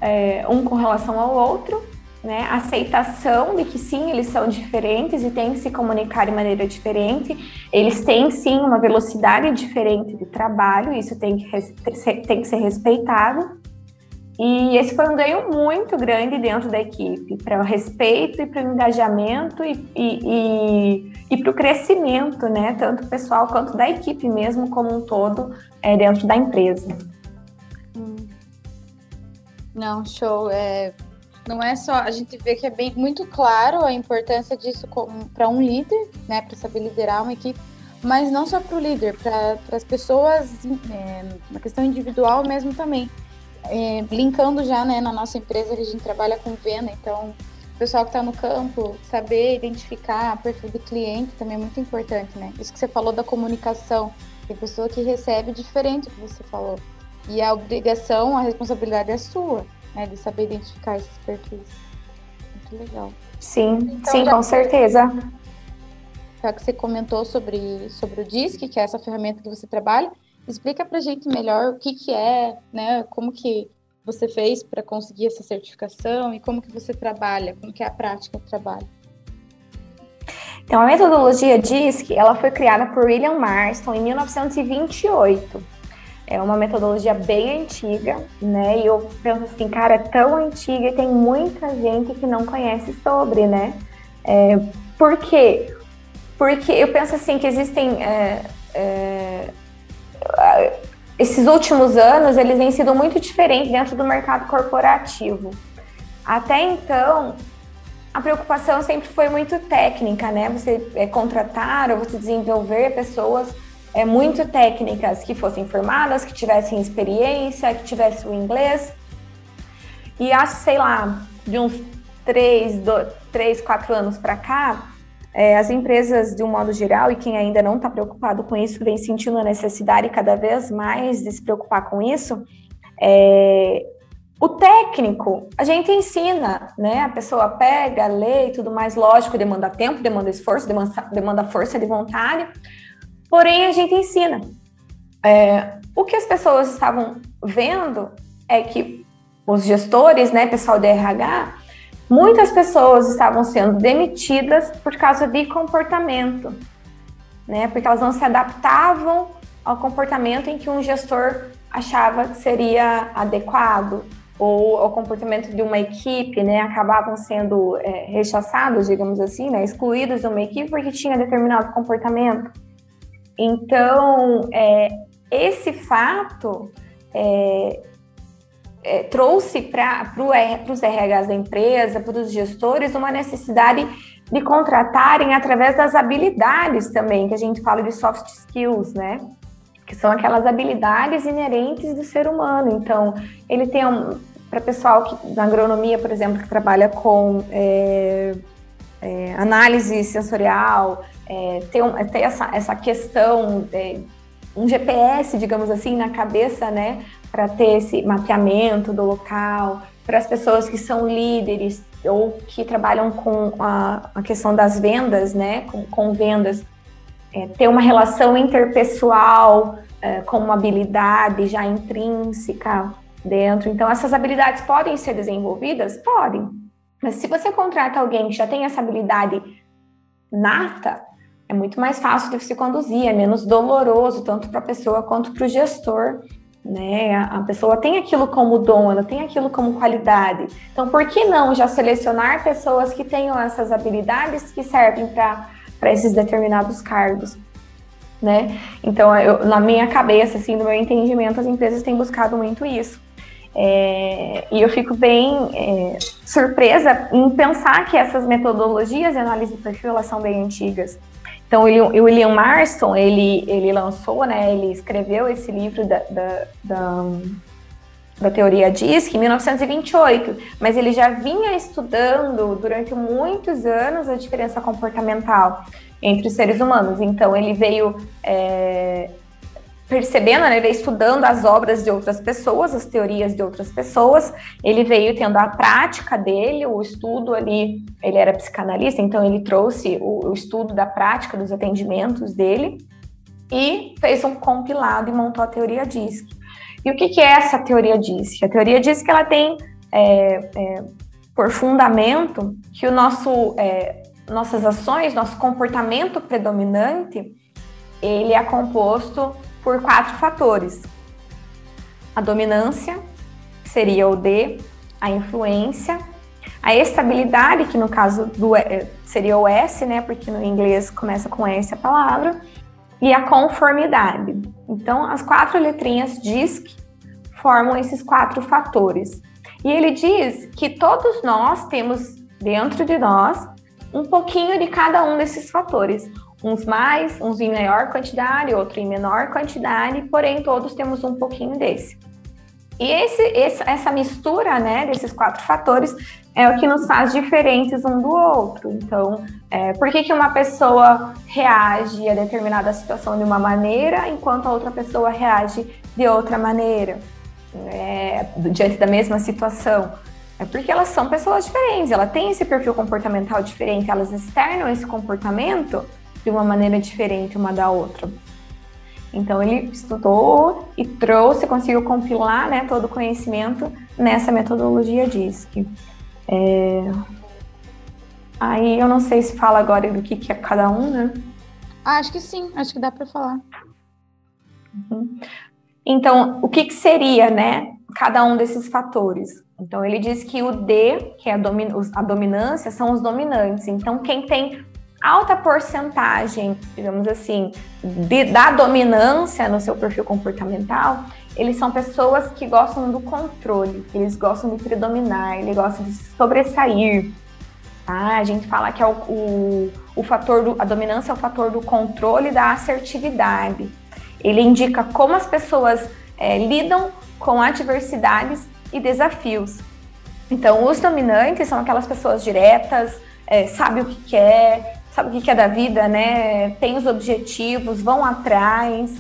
é, um com relação ao outro né? Aceitação de que sim, eles são diferentes e têm que se comunicar de maneira diferente. Eles têm sim uma velocidade diferente de trabalho, isso tem que, tem que ser respeitado. E esse foi um ganho muito grande dentro da equipe, para o respeito e para o engajamento e, e, e, e para o crescimento, né? Tanto pessoal quanto da equipe mesmo como um todo é, dentro da empresa. Não, show. É, não é só a gente vê que é bem muito claro a importância disso para um líder, né, para saber liderar uma equipe, mas não só para o líder, para as pessoas, é, na questão individual mesmo também. É, linkando já, né, na nossa empresa que a gente trabalha com venda, então o pessoal que está no campo, saber identificar o perfil do cliente também é muito importante, né? Isso que você falou da comunicação, tem pessoa que recebe diferente do que você falou. E a obrigação, a responsabilidade é sua né, de saber identificar esses perfis. Muito legal. Sim, então, sim, com certeza. Já que você comentou sobre, sobre o DISC, que é essa ferramenta que você trabalha, explica pra gente melhor o que, que é, né? Como que você fez para conseguir essa certificação e como que você trabalha, como que é a prática do trabalho. Então, a metodologia DISC, ela foi criada por William Marston em 1928 é uma metodologia bem antiga, né? E eu penso assim, cara, é tão antiga e tem muita gente que não conhece sobre, né? É, por quê? Porque eu penso assim que existem é, é, esses últimos anos eles vêm sido muito diferentes dentro do mercado corporativo. Até então, a preocupação sempre foi muito técnica, né? Você é, contratar ou você desenvolver pessoas é, muito técnicas que fossem formadas, que tivessem experiência, que tivessem o inglês. E há, sei lá, de uns três, do, três quatro anos para cá, é, as empresas, de um modo geral, e quem ainda não está preocupado com isso, vem sentindo a necessidade cada vez mais de se preocupar com isso. É, o técnico, a gente ensina, né? A pessoa pega, lê e tudo mais, lógico, demanda tempo, demanda esforço, demanda, demanda força de vontade, Porém, a gente ensina. É, o que as pessoas estavam vendo é que os gestores, né, pessoal de RH, muitas pessoas estavam sendo demitidas por causa de comportamento, né, porque elas não se adaptavam ao comportamento em que um gestor achava que seria adequado ou ao comportamento de uma equipe, né, acabavam sendo é, rechaçados, digamos assim, né, excluídos de uma equipe porque tinha determinado comportamento. Então, é, esse fato é, é, trouxe para os RHs da empresa, para os gestores, uma necessidade de contratarem através das habilidades também, que a gente fala de soft skills, né? Que são aquelas habilidades inerentes do ser humano. Então, ele tem um. Para pessoal que, na agronomia, por exemplo, que trabalha com é, é, análise sensorial, é, ter, um, essa, essa questão, de, um GPS, digamos assim, na cabeça, né, para ter esse mapeamento do local, para as pessoas que são líderes ou que trabalham com a, a questão das vendas, né, com, com vendas, é, ter uma relação interpessoal é, com uma habilidade já intrínseca dentro. Então, essas habilidades podem ser desenvolvidas? Podem. Mas se você contrata alguém que já tem essa habilidade nata, é muito mais fácil de se conduzir, é menos doloroso, tanto para a pessoa quanto para o gestor. Né? A pessoa tem aquilo como dom, ela tem aquilo como qualidade. Então, por que não já selecionar pessoas que tenham essas habilidades que servem para esses determinados cargos? Né? Então, eu, na minha cabeça, assim, no meu entendimento, as empresas têm buscado muito isso. É, e eu fico bem é, surpresa em pensar que essas metodologias de análise de perfil elas são bem antigas. Então, o William Marston, ele, ele lançou, né, ele escreveu esse livro da, da, da da teoria DISC em 1928, mas ele já vinha estudando durante muitos anos a diferença comportamental entre os seres humanos. Então ele veio é, percebendo, né, ele veio estudando as obras de outras pessoas, as teorias de outras pessoas, ele veio tendo a prática dele, o estudo ali, ele era psicanalista, então ele trouxe o, o estudo da prática dos atendimentos dele e fez um compilado e montou a teoria DISC. E o que, que é essa teoria DISC? A teoria DISC ela tem é, é, por fundamento que o nosso, é, nossas ações, nosso comportamento predominante, ele é composto por quatro fatores. A dominância, que seria o D, a influência, a estabilidade, que no caso do, é, seria o S, né, porque no inglês começa com S a palavra, e a conformidade. Então, as quatro letrinhas DISC formam esses quatro fatores. E ele diz que todos nós temos dentro de nós um pouquinho de cada um desses fatores. Uns mais, uns em maior quantidade, outro em menor quantidade, porém todos temos um pouquinho desse. E esse, esse, essa mistura né, desses quatro fatores é o que nos faz diferentes um do outro. Então, é, por que, que uma pessoa reage a determinada situação de uma maneira, enquanto a outra pessoa reage de outra maneira, é, diante da mesma situação? É porque elas são pessoas diferentes, ela tem esse perfil comportamental diferente, elas externam esse comportamento de uma maneira diferente uma da outra. Então ele estudou e trouxe, conseguiu compilar né, todo o conhecimento nessa metodologia DISC. É... Aí eu não sei se fala agora do que, que é cada um, né? Ah, acho que sim, acho que dá para falar. Uhum. Então, o que, que seria, né, cada um desses fatores? Então, ele diz que o D, que é a, domin a dominância, são os dominantes. Então, quem tem alta porcentagem, digamos assim, de, da dominância no seu perfil comportamental, eles são pessoas que gostam do controle, eles gostam de predominar, eles gostam de sobressair. Tá? A gente fala que é o, o, o fator do, a dominância é o fator do controle da assertividade. Ele indica como as pessoas é, lidam com adversidades e desafios. Então, os dominantes são aquelas pessoas diretas, é, sabe o que quer, sabe o que é da vida, né? Tem os objetivos, vão atrás,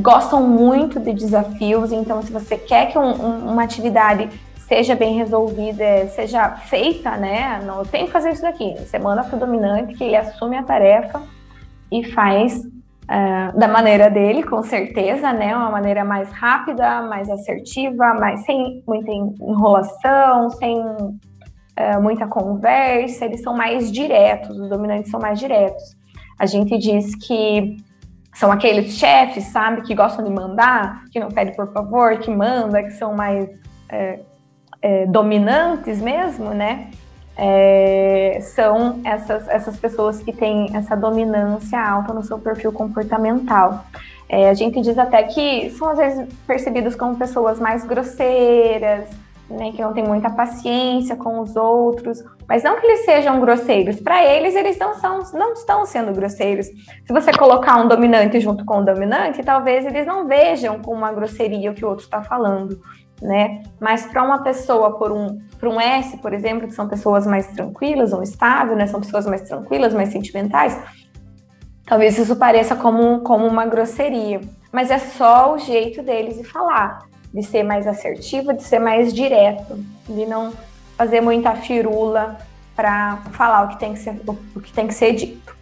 gostam muito de desafios. Então, se você quer que um, um, uma atividade seja bem resolvida, seja feita, né? Não tem que fazer isso daqui. Você manda para o dominante que ele assume a tarefa e faz uh, da maneira dele, com certeza, né? Uma maneira mais rápida, mais assertiva, mais sem muita enrolação, sem uh, muita conversa, eles são mais diretos, os dominantes são mais diretos. A gente diz que são aqueles chefes, sabe, que gostam de mandar, que não pede por favor, que manda, que são mais é, é, dominantes mesmo, né? É, são essas, essas pessoas que têm essa dominância alta no seu perfil comportamental. É, a gente diz até que são às vezes percebidos como pessoas mais grosseiras, né, que não tem muita paciência com os outros, mas não que eles sejam grosseiros. Para eles, eles não, são, não estão sendo grosseiros. Se você colocar um dominante junto com o dominante, talvez eles não vejam com uma grosseria o que o outro está falando, né? Mas para uma pessoa, por um, por um S, por exemplo, que são pessoas mais tranquilas ou estáveis, né? São pessoas mais tranquilas, mais sentimentais. Talvez isso pareça como, como uma grosseria, mas é só o jeito deles de falar de ser mais assertivo, de ser mais direto, de não fazer muita firula para falar o que, tem que ser, o que tem que ser dito.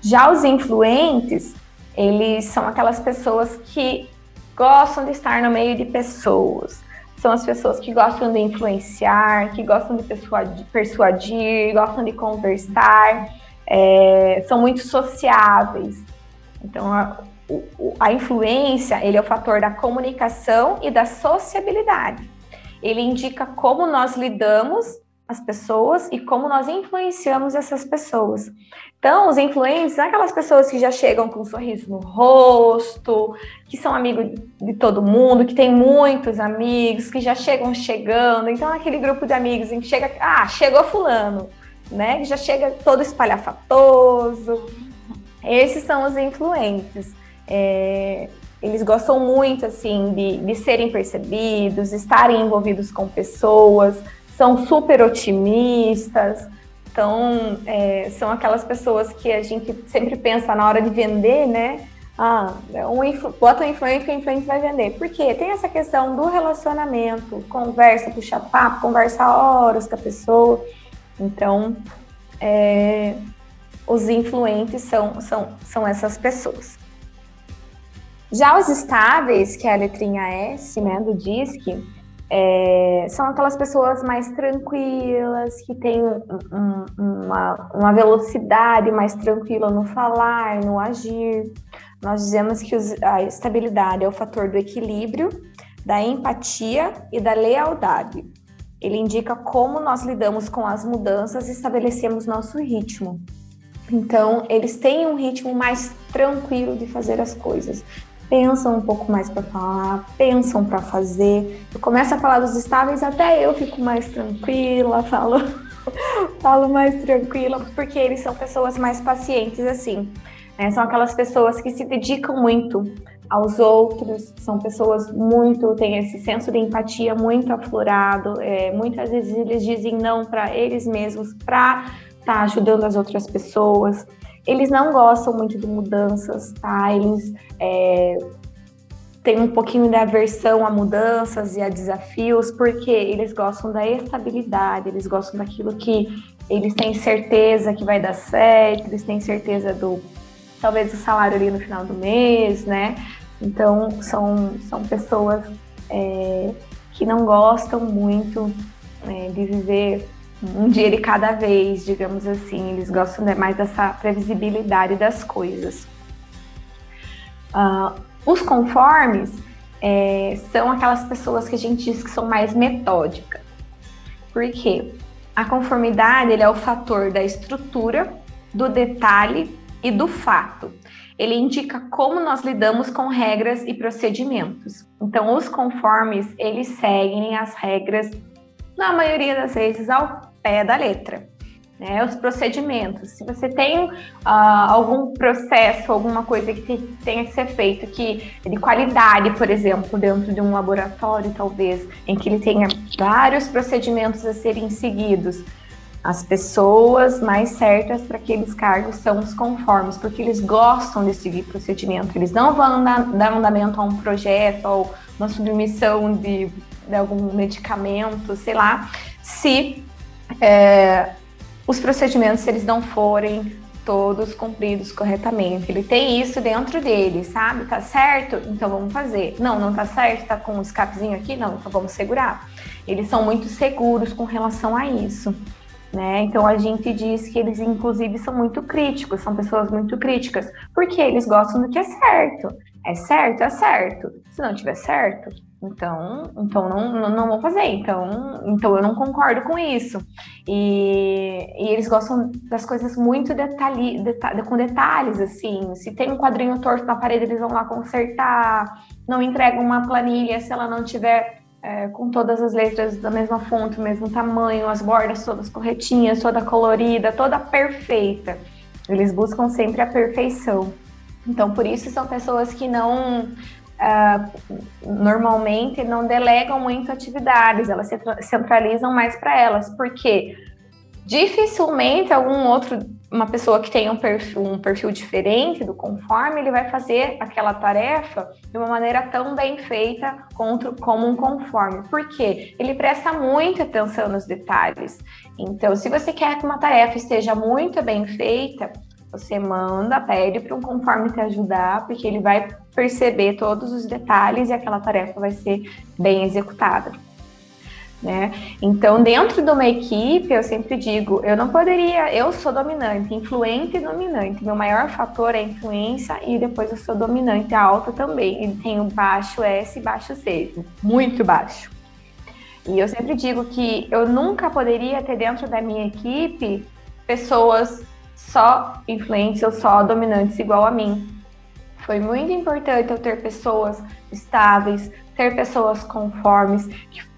Já os influentes, eles são aquelas pessoas que gostam de estar no meio de pessoas. São as pessoas que gostam de influenciar, que gostam de persuadir, gostam de conversar, é, são muito sociáveis. Então, a influência, ele é o fator da comunicação e da sociabilidade. Ele indica como nós lidamos as pessoas e como nós influenciamos essas pessoas. Então, os influentes são aquelas pessoas que já chegam com um sorriso no rosto, que são amigos de todo mundo, que tem muitos amigos, que já chegam chegando. Então, aquele grupo de amigos em que chega, ah, chegou fulano, né? Que já chega todo espalhafatoso. Esses são os influentes. É, Eles gostam muito, assim, de, de serem percebidos, estarem envolvidos com pessoas, são super otimistas. Então, é, são aquelas pessoas que a gente sempre pensa na hora de vender, né? Ah, um bota um influente que o influente vai vender. Por quê? Tem essa questão do relacionamento, conversa, puxa papo, conversa horas com a pessoa. Então, é, os influentes são, são, são essas pessoas. Já os estáveis, que é a letrinha S, né, do DISC, é, são aquelas pessoas mais tranquilas, que têm um, uma, uma velocidade mais tranquila no falar, no agir. Nós dizemos que os, a estabilidade é o fator do equilíbrio, da empatia e da lealdade. Ele indica como nós lidamos com as mudanças e estabelecemos nosso ritmo. Então, eles têm um ritmo mais tranquilo de fazer as coisas pensam um pouco mais para falar, pensam para fazer. Eu começo a falar dos estáveis, até eu fico mais tranquila, falo, falo mais tranquila, porque eles são pessoas mais pacientes, assim. Né? São aquelas pessoas que se dedicam muito aos outros, são pessoas muito, têm esse senso de empatia muito aflorado. É, muitas vezes eles dizem não para eles mesmos, para estar tá ajudando as outras pessoas. Eles não gostam muito de mudanças, tá? Eles é, têm um pouquinho de aversão a mudanças e a desafios, porque eles gostam da estabilidade, eles gostam daquilo que eles têm certeza que vai dar certo, eles têm certeza do talvez do salário ali no final do mês, né? Então são, são pessoas é, que não gostam muito é, de viver um dia de cada vez, digamos assim. Eles gostam mais dessa previsibilidade das coisas. Uh, os conformes é, são aquelas pessoas que a gente diz que são mais metódicas. Por quê? A conformidade ele é o fator da estrutura, do detalhe e do fato. Ele indica como nós lidamos com regras e procedimentos. Então, os conformes, eles seguem as regras, na maioria das vezes, ao pé da letra. Né, os procedimentos. Se você tem uh, algum processo, alguma coisa que tenha que ser feito que de qualidade, por exemplo, dentro de um laboratório, talvez, em que ele tenha vários procedimentos a serem seguidos, as pessoas mais certas para aqueles cargos são os conformes, porque eles gostam de seguir procedimento. Eles não vão dar, dar andamento a um projeto ou uma submissão de, de algum medicamento, sei lá, se é, os procedimentos, se eles não forem todos cumpridos corretamente. Ele tem isso dentro dele, sabe? Tá certo? Então vamos fazer. Não, não tá certo? Tá com um escapezinho aqui? Não, então vamos segurar. Eles são muito seguros com relação a isso. Né? Então a gente diz que eles, inclusive, são muito críticos, são pessoas muito críticas, porque eles gostam do que é certo. É certo, é certo. Se não tiver certo, então, então não, não, vou fazer. Então, então eu não concordo com isso. E, e eles gostam das coisas muito detalhe, com detalhes, assim. Se tem um quadrinho torto na parede, eles vão lá consertar. Não entregam uma planilha se ela não tiver é, com todas as letras da mesma fonte, mesmo tamanho, as bordas todas corretinhas, toda colorida, toda perfeita. Eles buscam sempre a perfeição. Então, por isso são pessoas que não uh, normalmente não delegam muito atividades, elas se centralizam mais para elas, porque dificilmente algum outro, uma pessoa que tem um perfil, um perfil diferente do conforme, ele vai fazer aquela tarefa de uma maneira tão bem feita contra, como um conforme. Por quê? Ele presta muita atenção nos detalhes. Então, se você quer que uma tarefa esteja muito bem feita, você manda, pede para um conforme te ajudar, porque ele vai perceber todos os detalhes e aquela tarefa vai ser bem executada. Né? Então, dentro de uma equipe, eu sempre digo, eu não poderia, eu sou dominante, influente e dominante. Meu maior fator é influência e depois eu sou dominante alta também. E tenho baixo S e baixo C, muito baixo. E eu sempre digo que eu nunca poderia ter dentro da minha equipe pessoas só influentes ou só dominantes igual a mim. Foi muito importante eu ter pessoas estáveis, ter pessoas conformes,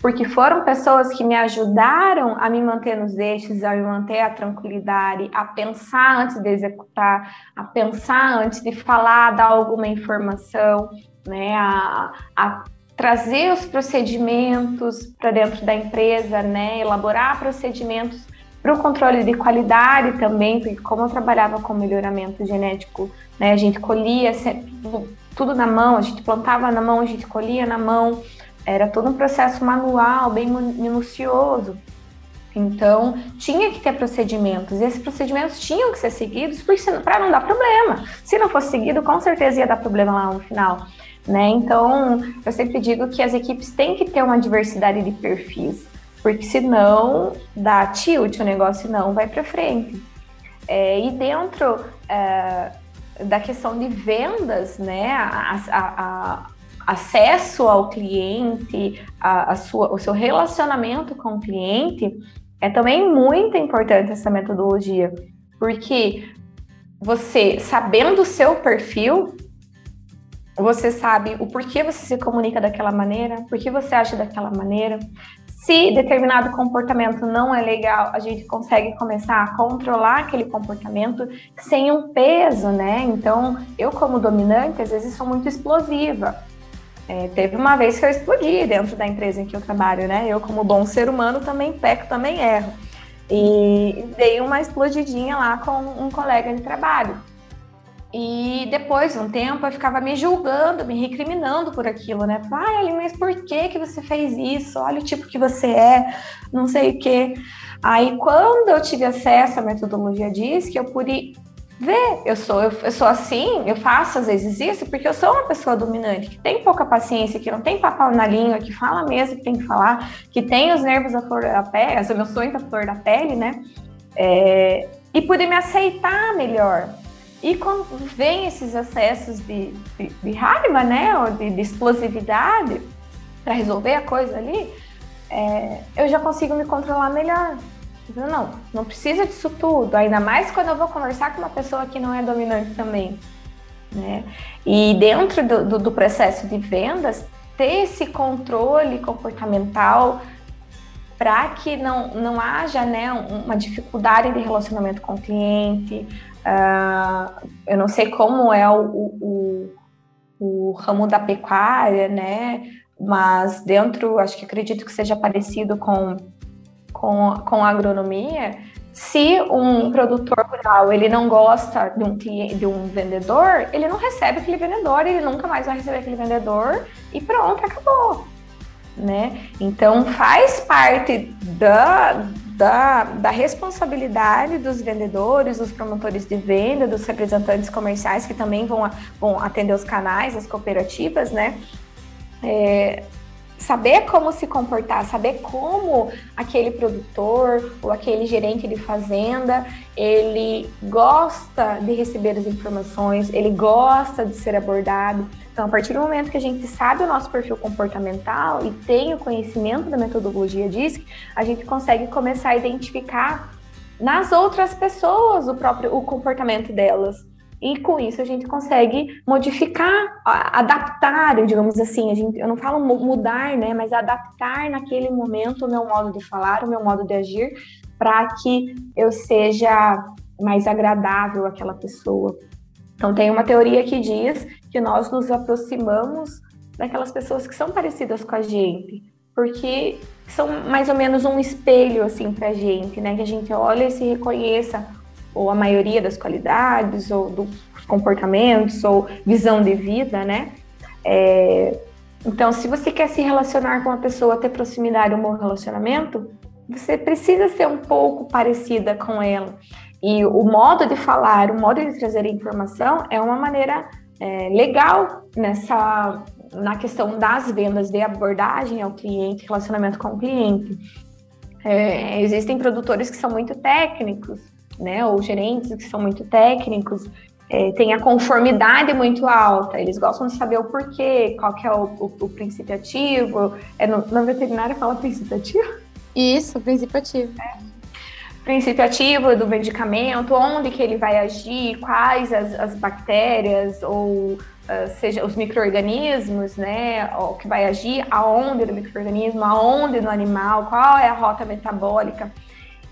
porque foram pessoas que me ajudaram a me manter nos eixos, a me manter a tranquilidade, a pensar antes de executar, a pensar antes de falar, dar alguma informação, né, a, a trazer os procedimentos para dentro da empresa, né, elaborar procedimentos para o controle de qualidade também, porque como eu trabalhava com melhoramento genético, né, a gente colhia tudo na mão, a gente plantava na mão, a gente colhia na mão, era todo um processo manual, bem minucioso. Então, tinha que ter procedimentos, e esses procedimentos tinham que ser seguidos para não dar problema. Se não fosse seguido, com certeza ia dar problema lá no final. Né? Então, eu sempre digo que as equipes têm que ter uma diversidade de perfis, porque senão dá tilt, o negócio não vai para frente. É, e dentro é, da questão de vendas, né, a, a, a, acesso ao cliente, a, sua, o seu relacionamento com o cliente, é também muito importante essa metodologia, porque você, sabendo o seu perfil, você sabe o porquê você se comunica daquela maneira, por que você age daquela maneira. Se determinado comportamento não é legal, a gente consegue começar a controlar aquele comportamento sem um peso, né? Então, eu como dominante, às vezes sou muito explosiva. É, teve uma vez que eu explodi dentro da empresa em que eu trabalho, né? Eu, como bom ser humano, também peco, também erro. E dei uma explodidinha lá com um colega de trabalho. E depois de um tempo eu ficava me julgando, me recriminando por aquilo, né? Ai, mas por que que você fez isso? Olha o tipo que você é, não sei o quê. Aí quando eu tive acesso à metodologia DISC, eu pude ver, eu sou, eu, eu, sou assim, eu faço às vezes isso porque eu sou uma pessoa dominante, que tem pouca paciência, que não tem papel na língua, que fala mesmo que tem que falar, que tem os nervos à flor da pele, meus sonhos à flor da pele, né? É, e pude me aceitar melhor, e quando vem esses acessos de, de, de raiva, né, ou de, de explosividade para resolver a coisa ali, é, eu já consigo me controlar melhor. Não, não precisa disso tudo, ainda mais quando eu vou conversar com uma pessoa que não é dominante também. Né? E dentro do, do, do processo de vendas, ter esse controle comportamental para que não, não haja né, uma dificuldade de relacionamento com o cliente, Uh, eu não sei como é o, o, o, ramo da pecuária, né? Mas dentro, acho que acredito que seja parecido com, com, com a agronomia. Se um produtor rural ele não gosta de um cliente, de um vendedor, ele não recebe aquele vendedor, ele nunca mais vai receber aquele vendedor e pronto, acabou. Né? Então faz parte da, da, da responsabilidade dos vendedores, dos promotores de venda, dos representantes comerciais que também vão, vão atender os canais, as cooperativas, né? É, saber como se comportar, saber como aquele produtor ou aquele gerente de fazenda, ele gosta de receber as informações, ele gosta de ser abordado. Então, a partir do momento que a gente sabe o nosso perfil comportamental e tem o conhecimento da metodologia DISC, a gente consegue começar a identificar nas outras pessoas o próprio o comportamento delas. E com isso a gente consegue modificar, adaptar, digamos assim, a gente, eu não falo mudar, né, mas adaptar naquele momento o meu modo de falar, o meu modo de agir, para que eu seja mais agradável àquela pessoa. Então tem uma teoria que diz que nós nos aproximamos daquelas pessoas que são parecidas com a gente, porque são mais ou menos um espelho assim para a gente, né? Que a gente olha e se reconheça ou a maioria das qualidades ou dos comportamentos ou visão de vida, né? É... Então, se você quer se relacionar com uma pessoa, ter proximidade, um bom relacionamento, você precisa ser um pouco parecida com ela. E o modo de falar, o modo de trazer informação é uma maneira é, legal nessa na questão das vendas, de abordagem ao cliente, relacionamento com o cliente. É, existem produtores que são muito técnicos, né, ou gerentes que são muito técnicos, é, tem a conformidade muito alta, eles gostam de saber o porquê, qual que é o, o, o princípio ativo, é no, na veterinária fala princípio ativo? Isso, princípio ativo. É princípio ativo do medicamento, onde que ele vai agir, quais as, as bactérias ou uh, seja os microorganismos, né, o que vai agir, aonde no microorganismo, aonde no animal, qual é a rota metabólica.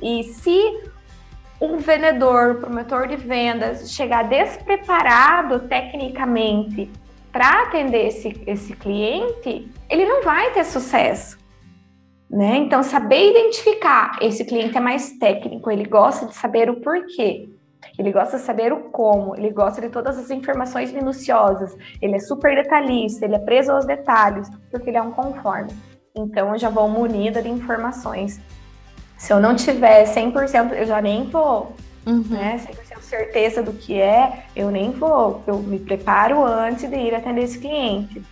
E se um vendedor, promotor de vendas chegar despreparado tecnicamente para atender esse, esse cliente, ele não vai ter sucesso. Né? Então, saber identificar esse cliente é mais técnico, ele gosta de saber o porquê, ele gosta de saber o como, ele gosta de todas as informações minuciosas, ele é super detalhista, ele é preso aos detalhes, porque ele é um conforme. Então, eu já vou munida de informações. Se eu não tiver 100%, eu já nem vou, uhum. né? 100% certeza do que é, eu nem vou. Eu me preparo antes de ir atender esse cliente.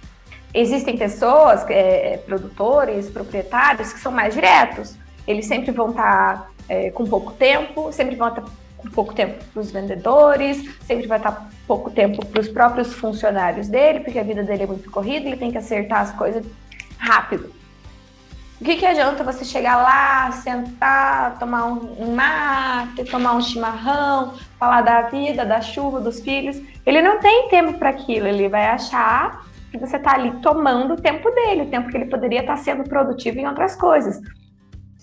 Existem pessoas, é, produtores, proprietários, que são mais diretos. Eles sempre vão estar é, com pouco tempo, sempre vão estar com pouco tempo para os vendedores, sempre vai estar pouco tempo para os próprios funcionários dele, porque a vida dele é muito corrida, ele tem que acertar as coisas rápido. O que, que adianta você chegar lá, sentar, tomar um mate, tomar um chimarrão, falar da vida, da chuva, dos filhos? Ele não tem tempo para aquilo, ele vai achar que você está ali tomando o tempo dele, o tempo que ele poderia estar tá sendo produtivo em outras coisas.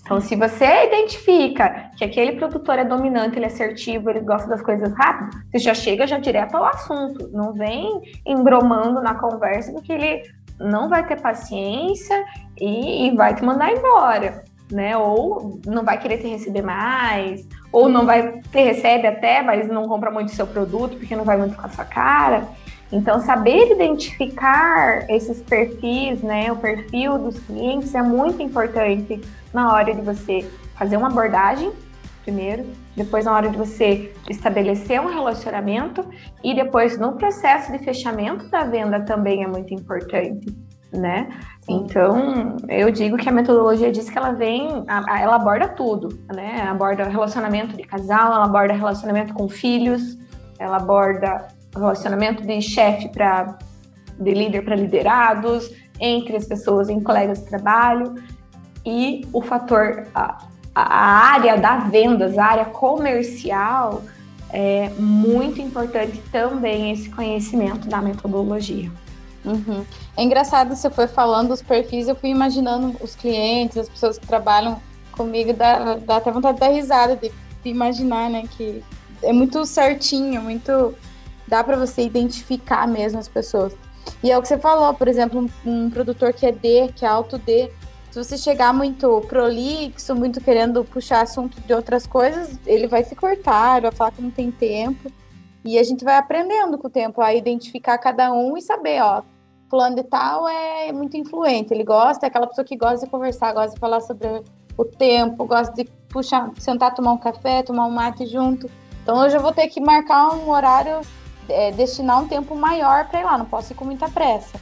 Então, se você identifica que aquele produtor é dominante, ele é assertivo, ele gosta das coisas rápido, você já chega já direto ao assunto. Não vem embromando na conversa, porque ele não vai ter paciência e, e vai te mandar embora. Né? Ou não vai querer te receber mais, ou não vai te recebe até, mas não compra muito seu produto porque não vai muito com a sua cara. Então, saber identificar esses perfis, né, o perfil dos clientes é muito importante na hora de você fazer uma abordagem, primeiro, depois na hora de você estabelecer um relacionamento e depois no processo de fechamento da venda também é muito importante, né? Então, eu digo que a metodologia diz que ela vem, ela aborda tudo, né? Aborda relacionamento de casal, ela aborda relacionamento com filhos, ela aborda relacionamento de chefe para de líder para liderados, entre as pessoas, em colegas de trabalho, e o fator, a, a área da vendas, a área comercial, é muito importante também esse conhecimento da metodologia. Uhum. É engraçado, você foi falando dos perfis, eu fui imaginando os clientes, as pessoas que trabalham comigo, dá, dá até vontade de dar risada, de, de imaginar, né, que é muito certinho, muito dá para você identificar mesmo as pessoas. E é o que você falou, por exemplo, um, um, produtor que é D, que é alto D, se você chegar muito prolixo, muito querendo puxar assunto de outras coisas, ele vai se cortar, vai falar que não tem tempo. E a gente vai aprendendo com o tempo a identificar cada um e saber, ó, fulano de tal é muito influente, ele gosta, é aquela pessoa que gosta de conversar, gosta de falar sobre o tempo, gosta de puxar, sentar, tomar um café, tomar um mate junto. Então hoje eu vou ter que marcar um horário é, destinar um tempo maior para ir lá, não posso ir com muita pressa.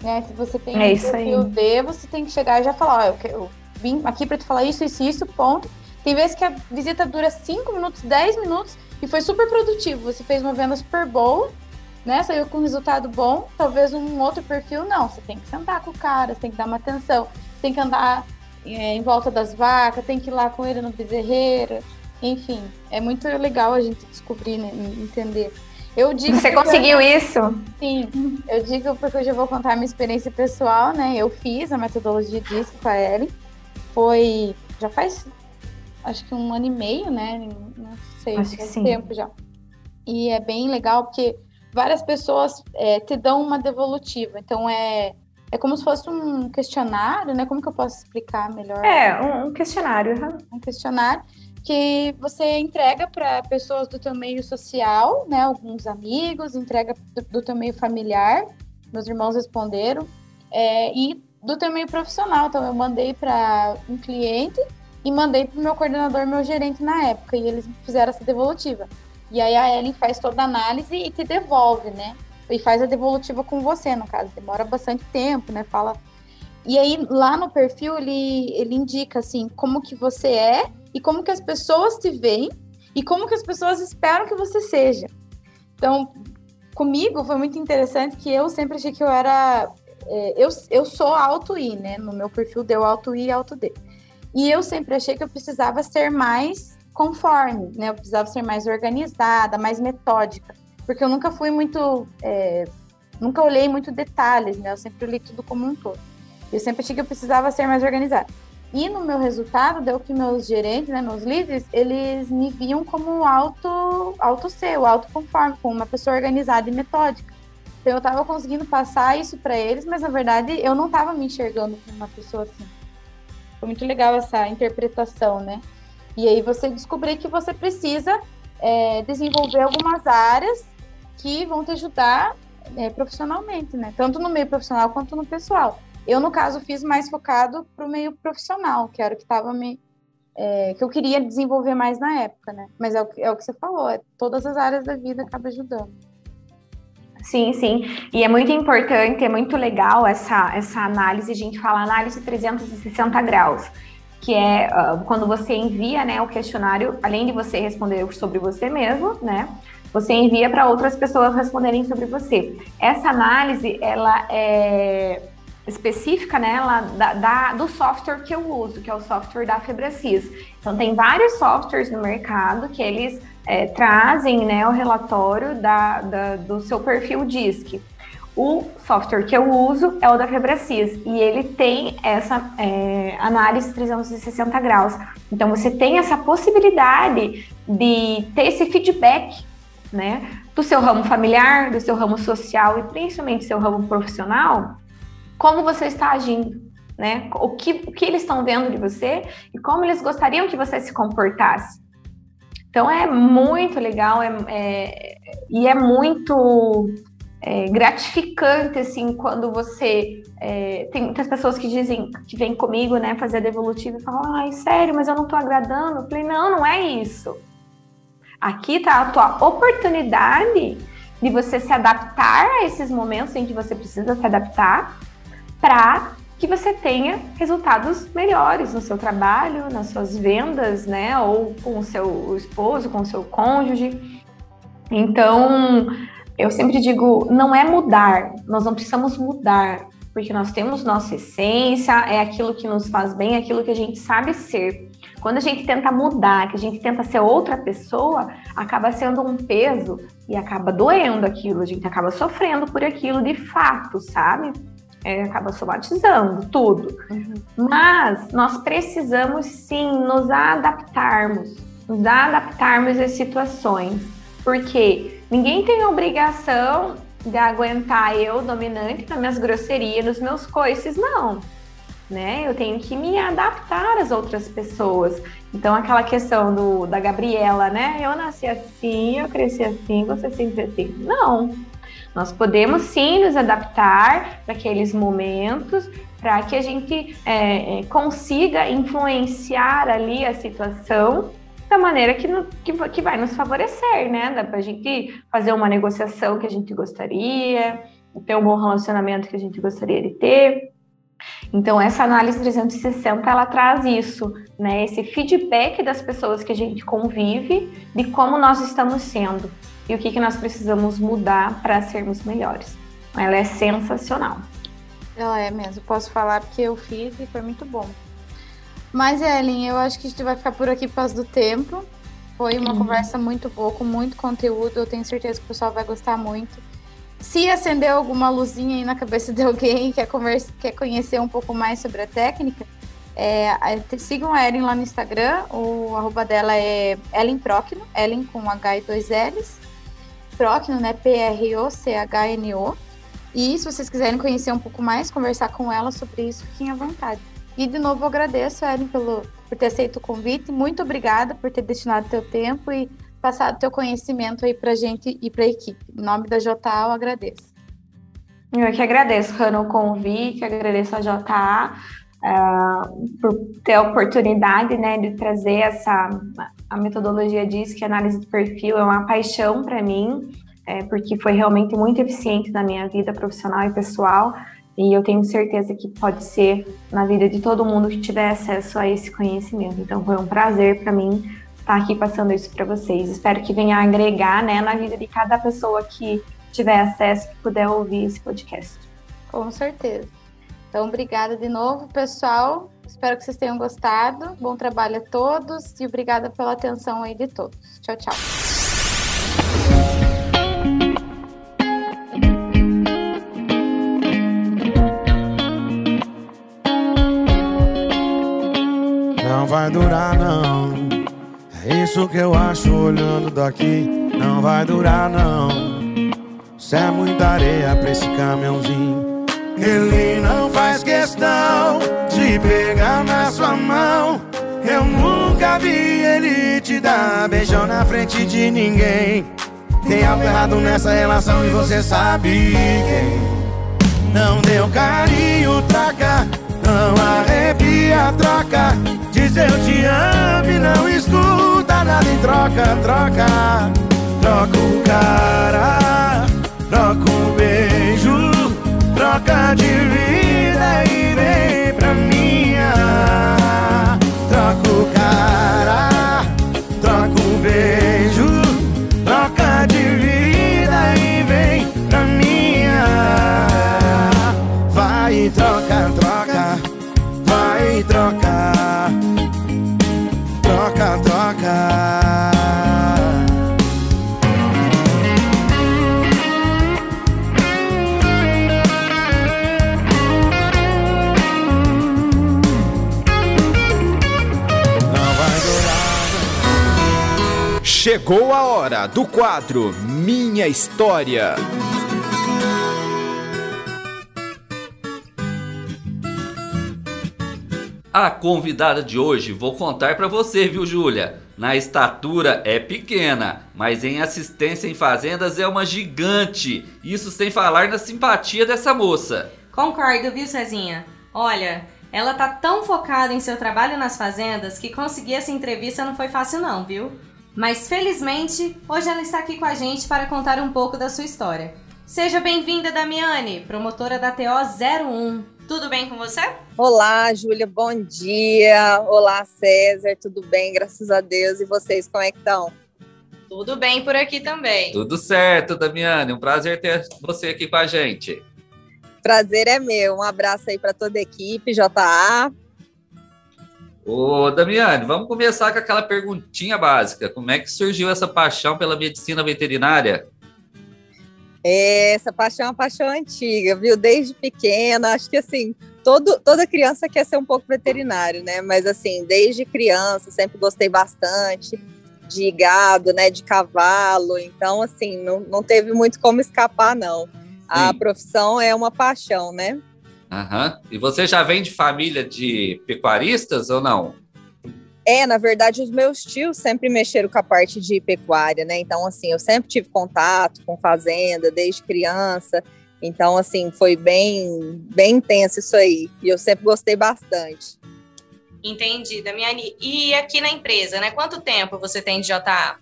Né? Se você tem é um perfil D, você tem que chegar e já falar, ó, eu, eu vim aqui para te falar isso, isso, isso, ponto. Tem vezes que a visita dura 5 minutos, 10 minutos e foi super produtivo. Você fez uma venda super boa, né? Saiu com um resultado bom. Talvez um outro perfil não. Você tem que sentar com o cara, você tem que dar uma atenção, tem que andar é, em volta das vacas, tem que ir lá com ele no bezerreiro. Enfim, é muito legal a gente descobrir, né, entender. Eu digo Você conseguiu eu... isso? Sim, eu digo porque eu já vou contar a minha experiência pessoal, né? Eu fiz a metodologia disso com a Ellen. Foi. Já faz acho que um ano e meio, né? Não sei, acho faz tempo já. E é bem legal porque várias pessoas é, te dão uma devolutiva. Então é. É como se fosse um questionário, né? Como que eu posso explicar melhor? É, um, questionário. Um questionário que você entrega para pessoas do teu meio social, né, alguns amigos, entrega do, teu meio familiar, meus irmãos responderam, é, e do teu meio profissional. Então, eu mandei para um cliente e mandei para o meu coordenador, meu gerente na época, e eles fizeram essa devolutiva. E aí a Ellen faz toda a análise e te devolve, né? E faz a devolutiva com você, no caso. Demora bastante tempo, né? Fala. E aí, lá no perfil, ele, ele indica, assim, como que você é e como que as pessoas te veem e como que as pessoas esperam que você seja. Então, comigo foi muito interessante que eu sempre achei que eu era. É, eu, eu sou alto I, né? No meu perfil deu alto I e alto D. E eu sempre achei que eu precisava ser mais conforme, né? Eu precisava ser mais organizada, mais metódica, porque eu nunca fui muito, é, nunca olhei muito detalhes, né? Eu sempre olhei tudo como um todo. Eu sempre achei que eu precisava ser mais organizada. E no meu resultado, deu que meus gerentes, né, meus líderes, eles me viam como alto, alto ser, alto conforme, como uma pessoa organizada e metódica. Então eu estava conseguindo passar isso para eles, mas na verdade eu não estava me enxergando como uma pessoa assim. Foi muito legal essa interpretação, né? E aí você descobrir que você precisa é, desenvolver algumas áreas que vão te ajudar é, profissionalmente, né? Tanto no meio profissional quanto no pessoal. Eu, no caso, fiz mais focado para o meio profissional, que era o que estava me. É, que eu queria desenvolver mais na época, né? Mas é o, é o que você falou, é, todas as áreas da vida acaba ajudando. Sim, sim. E é muito importante, é muito legal essa, essa análise. A gente fala análise 360 graus, que é uh, quando você envia né, o questionário, além de você responder sobre você mesmo, né? Você envia para outras pessoas responderem sobre você. Essa análise, ela é específica nela né, da, da, do software que eu uso, que é o software da Febracis. Então, tem vários softwares no mercado que eles é, trazem né, o relatório da, da, do seu perfil DISC. O software que eu uso é o da Febracis e ele tem essa é, análise 360 graus. Então, você tem essa possibilidade de ter esse feedback né, do seu ramo familiar, do seu ramo social e principalmente do seu ramo profissional como você está agindo, né? O que, o que eles estão vendo de você e como eles gostariam que você se comportasse. Então é muito legal é, é e é muito é, gratificante assim quando você é, tem muitas pessoas que dizem que vêm comigo né fazer devolutiva e falam ai sério mas eu não estou agradando eu falei não não é isso aqui está a tua oportunidade de você se adaptar a esses momentos em que você precisa se adaptar para que você tenha resultados melhores no seu trabalho, nas suas vendas, né? Ou com o seu esposo, com o seu cônjuge. Então, eu sempre digo, não é mudar, nós não precisamos mudar, porque nós temos nossa essência, é aquilo que nos faz bem, é aquilo que a gente sabe ser. Quando a gente tenta mudar, que a gente tenta ser outra pessoa, acaba sendo um peso e acaba doendo aquilo, a gente acaba sofrendo por aquilo de fato, sabe? É, acaba somatizando tudo. Uhum. Mas nós precisamos sim nos adaptarmos, nos adaptarmos às situações, porque ninguém tem obrigação de aguentar eu dominante nas minhas grosserias, nos meus coices, não. Né? Eu tenho que me adaptar às outras pessoas. Então, aquela questão do, da Gabriela, né? Eu nasci assim, eu cresci assim, você sempre assim. Não, nós podemos sim nos adaptar para aqueles momentos, para que a gente é, é, consiga influenciar ali a situação da maneira que, no, que, que, vai nos favorecer, né? Dá para a gente fazer uma negociação que a gente gostaria, ter um bom relacionamento que a gente gostaria de ter. Então, essa análise 360 ela traz isso, né? Esse feedback das pessoas que a gente convive de como nós estamos sendo e o que, que nós precisamos mudar para sermos melhores. Ela é sensacional. Ela é mesmo, posso falar porque eu fiz e foi muito bom. Mas, Ellen, eu acho que a gente vai ficar por aqui por causa do tempo. Foi uma uhum. conversa muito boa, com muito conteúdo. Eu tenho certeza que o pessoal vai gostar muito. Se acendeu alguma luzinha aí na cabeça de alguém quer, conversa, quer conhecer um pouco mais sobre a técnica, é, sigam a Ellen lá no Instagram. O arroba dela é Ellen Procno, Ellen com H e dois L's. Procno, né? P-R-O-C-H-N-O. E se vocês quiserem conhecer um pouco mais, conversar com ela sobre isso, fiquem à vontade. E de novo agradeço, Ellen, pelo, por ter aceito o convite. Muito obrigada por ter destinado teu tempo e passado teu conhecimento aí pra gente e pra equipe. Em nome da JA, eu agradeço. Eu que agradeço, Rano, o convite, agradeço a JA uh, por ter a oportunidade né, de trazer essa a metodologia diz que a análise de perfil é uma paixão para mim, é, porque foi realmente muito eficiente na minha vida profissional e pessoal, e eu tenho certeza que pode ser na vida de todo mundo que tiver acesso a esse conhecimento. Então foi um prazer para mim estar aqui passando isso para vocês. Espero que venha agregar né, na vida de cada pessoa que tiver acesso, que puder ouvir esse podcast. Com certeza. Então, obrigada de novo, pessoal. Espero que vocês tenham gostado. Bom trabalho a todos e obrigada pela atenção aí de todos. Tchau, tchau. Não vai durar, não. É isso que eu acho olhando daqui. Não vai durar, não. Isso é muita areia pra esse caminhãozinho. Ele não faz questão de pegar na sua mão. Eu nunca vi ele te dar beijão na frente de ninguém. Tem algo errado nessa relação e você sabe quem. Não deu carinho, troca. Não arrepia, troca. Diz eu te amo e não escuta nada em troca, troca. Troca o cara, troca de vida e vem pra minha. Troca o cara, troca o beijo, troca de vida e vem pra minha. Vai troca, troca, Chegou a hora do quadro Minha História. A convidada de hoje vou contar pra você, viu, Júlia? Na estatura é pequena, mas em assistência em fazendas é uma gigante. Isso sem falar na simpatia dessa moça. Concordo, viu, Cezinha? Olha, ela tá tão focada em seu trabalho nas fazendas que conseguir essa entrevista não foi fácil não, viu? Mas felizmente, hoje ela está aqui com a gente para contar um pouco da sua história. Seja bem-vinda, Damiane, promotora da TO 01. Tudo bem com você? Olá, Júlia, bom dia. Olá, César, tudo bem? Graças a Deus. E vocês, como é que estão? Tudo bem por aqui também. Tudo certo, Damiane. Um prazer ter você aqui com a gente. Prazer é meu. Um abraço aí para toda a equipe, JA. Ô, Damiane, vamos começar com aquela perguntinha básica. Como é que surgiu essa paixão pela medicina veterinária? Essa paixão é uma paixão antiga, viu? Desde pequena, acho que assim, todo, toda criança quer ser um pouco veterinário, né? Mas assim, desde criança, sempre gostei bastante de gado, né? De cavalo. Então, assim, não, não teve muito como escapar, não. A Sim. profissão é uma paixão, né? Aham. E você já vem de família de pecuaristas ou não? É, na verdade, os meus tios sempre mexeram com a parte de pecuária, né? Então, assim, eu sempre tive contato com fazenda desde criança. Então, assim, foi bem, bem intenso isso aí. E eu sempre gostei bastante. Entendi, Damiane. E aqui na empresa, né? Quanto tempo você tem de JA?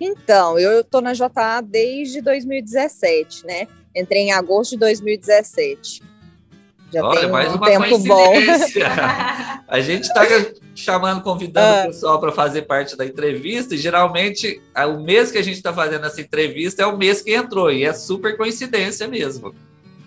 Então, eu tô na JA desde 2017, né? Entrei em agosto de 2017. Já Olha, tem mais um uma tempo bom. coincidência. A gente está chamando, convidando Ah. o pessoal para fazer parte da entrevista, e geralmente ah, o mês que a gente está fazendo essa entrevista é o mês que entrou, e é super coincidência mesmo.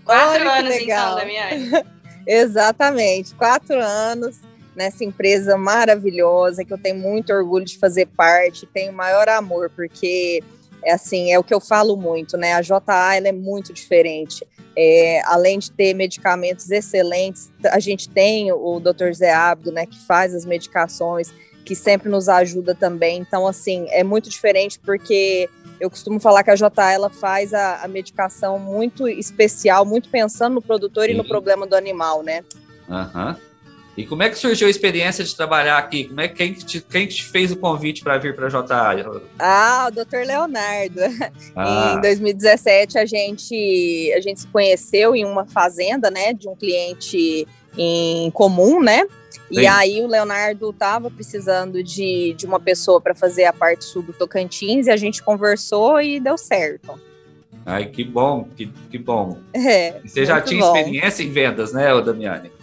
Quatro Olha anos, legal. então, Damiane. Exatamente, quatro anos nessa empresa maravilhosa que eu tenho muito orgulho de fazer parte, tenho o maior amor, porque é assim, é o que eu falo muito, né? A JA ela é muito diferente. É, além de ter medicamentos excelentes, a gente tem o Dr. Zé Abdo, né, que faz as medicações, que sempre nos ajuda também. Então, assim, é muito diferente porque eu costumo falar que a JA ela faz a, a medicação muito especial, muito pensando no produtor e no Sim. problema do animal, né? Aham. E como é que surgiu a experiência de trabalhar aqui? Como é que quem que te, quem que te fez o convite para vir para a JA? Ah, o Dr. Leonardo. Ah. Em 2017 a gente a gente se conheceu em uma fazenda, né, de um cliente em comum, né? E Sim. aí o Leonardo estava precisando de, de uma pessoa para fazer a parte sul do Tocantins e a gente conversou e deu certo. Ai, que bom, que, que bom. É, E você já tinha bom. experiência em vendas, né, Damiane?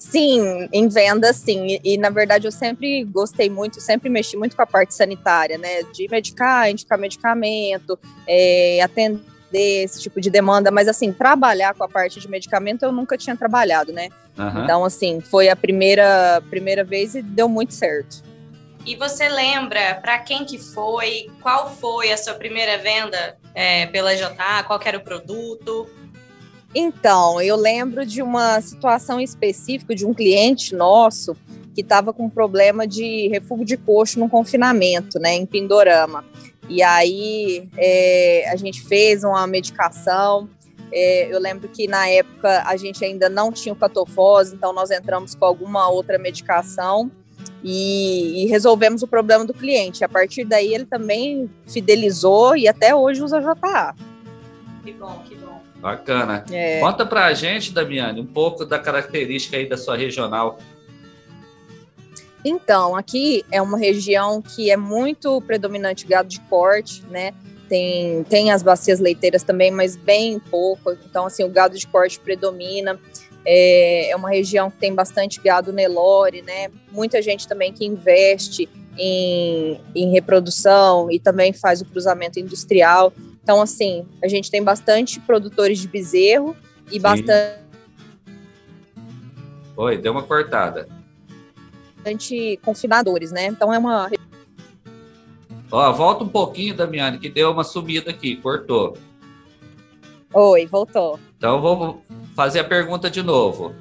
Sim, em venda, sim. E, e, na verdade eu sempre gostei muito, sempre mexi muito com a parte sanitária, né? De medicar, indicar medicamento, é, atender esse tipo de demanda, mas assim, trabalhar com a parte de medicamento eu nunca tinha trabalhado, né? Aham. Então, assim, foi a primeira, primeira vez e deu muito certo. E você lembra para quem que foi? Qual foi a sua primeira venda é, pela JA? Qual que era o produto? Então, eu lembro de uma situação específica de um cliente nosso que estava com problema de refúgio de coxo no confinamento, né, em Pindorama. E aí é, a gente fez uma medicação. É, eu lembro que na época a gente ainda não tinha o catofose, então nós entramos com alguma outra medicação e, e resolvemos o problema do cliente. A partir daí ele também fidelizou e até hoje usa JA. Que bom. Bacana. É. Conta pra gente, Damiane, um pouco da característica aí da sua regional. Então, aqui é uma região que é muito predominante gado de corte, né? Tem, tem as bacias leiteiras também, mas bem pouco. Então, assim, o gado de corte predomina. É, é uma região que tem bastante gado Nelore, né? Muita gente também que investe em, em reprodução e também faz o cruzamento industrial. Então, assim, a gente tem bastante produtores de bezerro e bastante Oi, deu uma cortada. bastante confinadores, né? Então é uma Ó, volta um pouquinho, Damiane, que deu uma sumida aqui, cortou. Oi, voltou. Então vou fazer a pergunta de novo,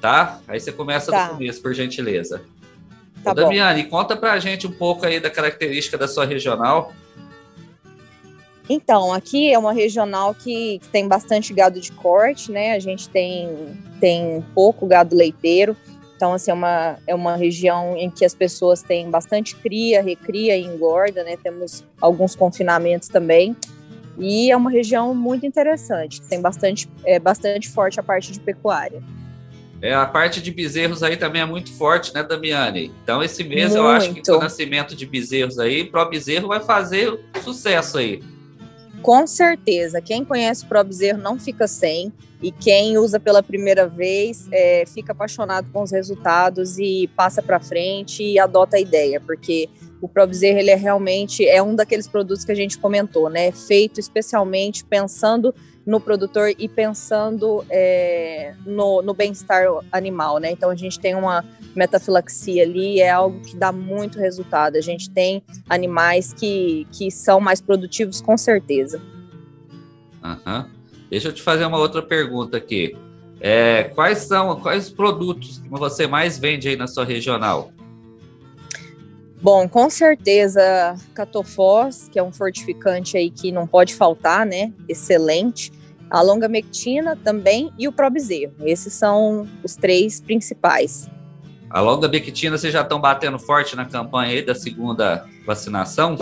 tá? Aí você começa Tá. do começo, por gentileza. Tá Ô, bom. Damiane, conta pra gente um pouco aí da característica da sua regional. Então, aqui é uma regional que, tem bastante gado de corte, né? A gente tem, tem pouco gado leiteiro. Então, assim, é uma, é uma região em que as pessoas têm bastante cria, recria e engorda, né? Temos alguns confinamentos também. E é uma região muito interessante. Tem bastante, é bastante forte a parte de pecuária. É, a parte de bezerros aí também é muito forte, né, Damiane? Então, esse mês eu acho que Muito. com o nascimento de bezerros aí, Pro Bezerro vai fazer sucesso aí. Com certeza, quem conhece o Pro Bezerro não fica sem, e quem usa pela primeira vez é, fica apaixonado com os resultados e passa para frente e adota a ideia, porque o Pro Bezerro ele é realmente é um daqueles produtos que a gente comentou, né? Feito especialmente pensando no produtor e pensando é, no, no bem-estar animal, né? Então a gente tem uma metafilaxia ali, é algo que dá muito resultado. A gente tem animais que, que são mais produtivos, com certeza. Aham. Deixa eu te fazer uma outra pergunta aqui. É, quais são quais produtos que você mais vende aí na sua regional? Bom, com certeza, Catofós, que é um fortificante aí que não pode faltar, né? Excelente. A longamectina também e o probezerro. Esses são os três principais. A longa bectina, vocês já estão batendo forte na campanha aí da segunda vacinação?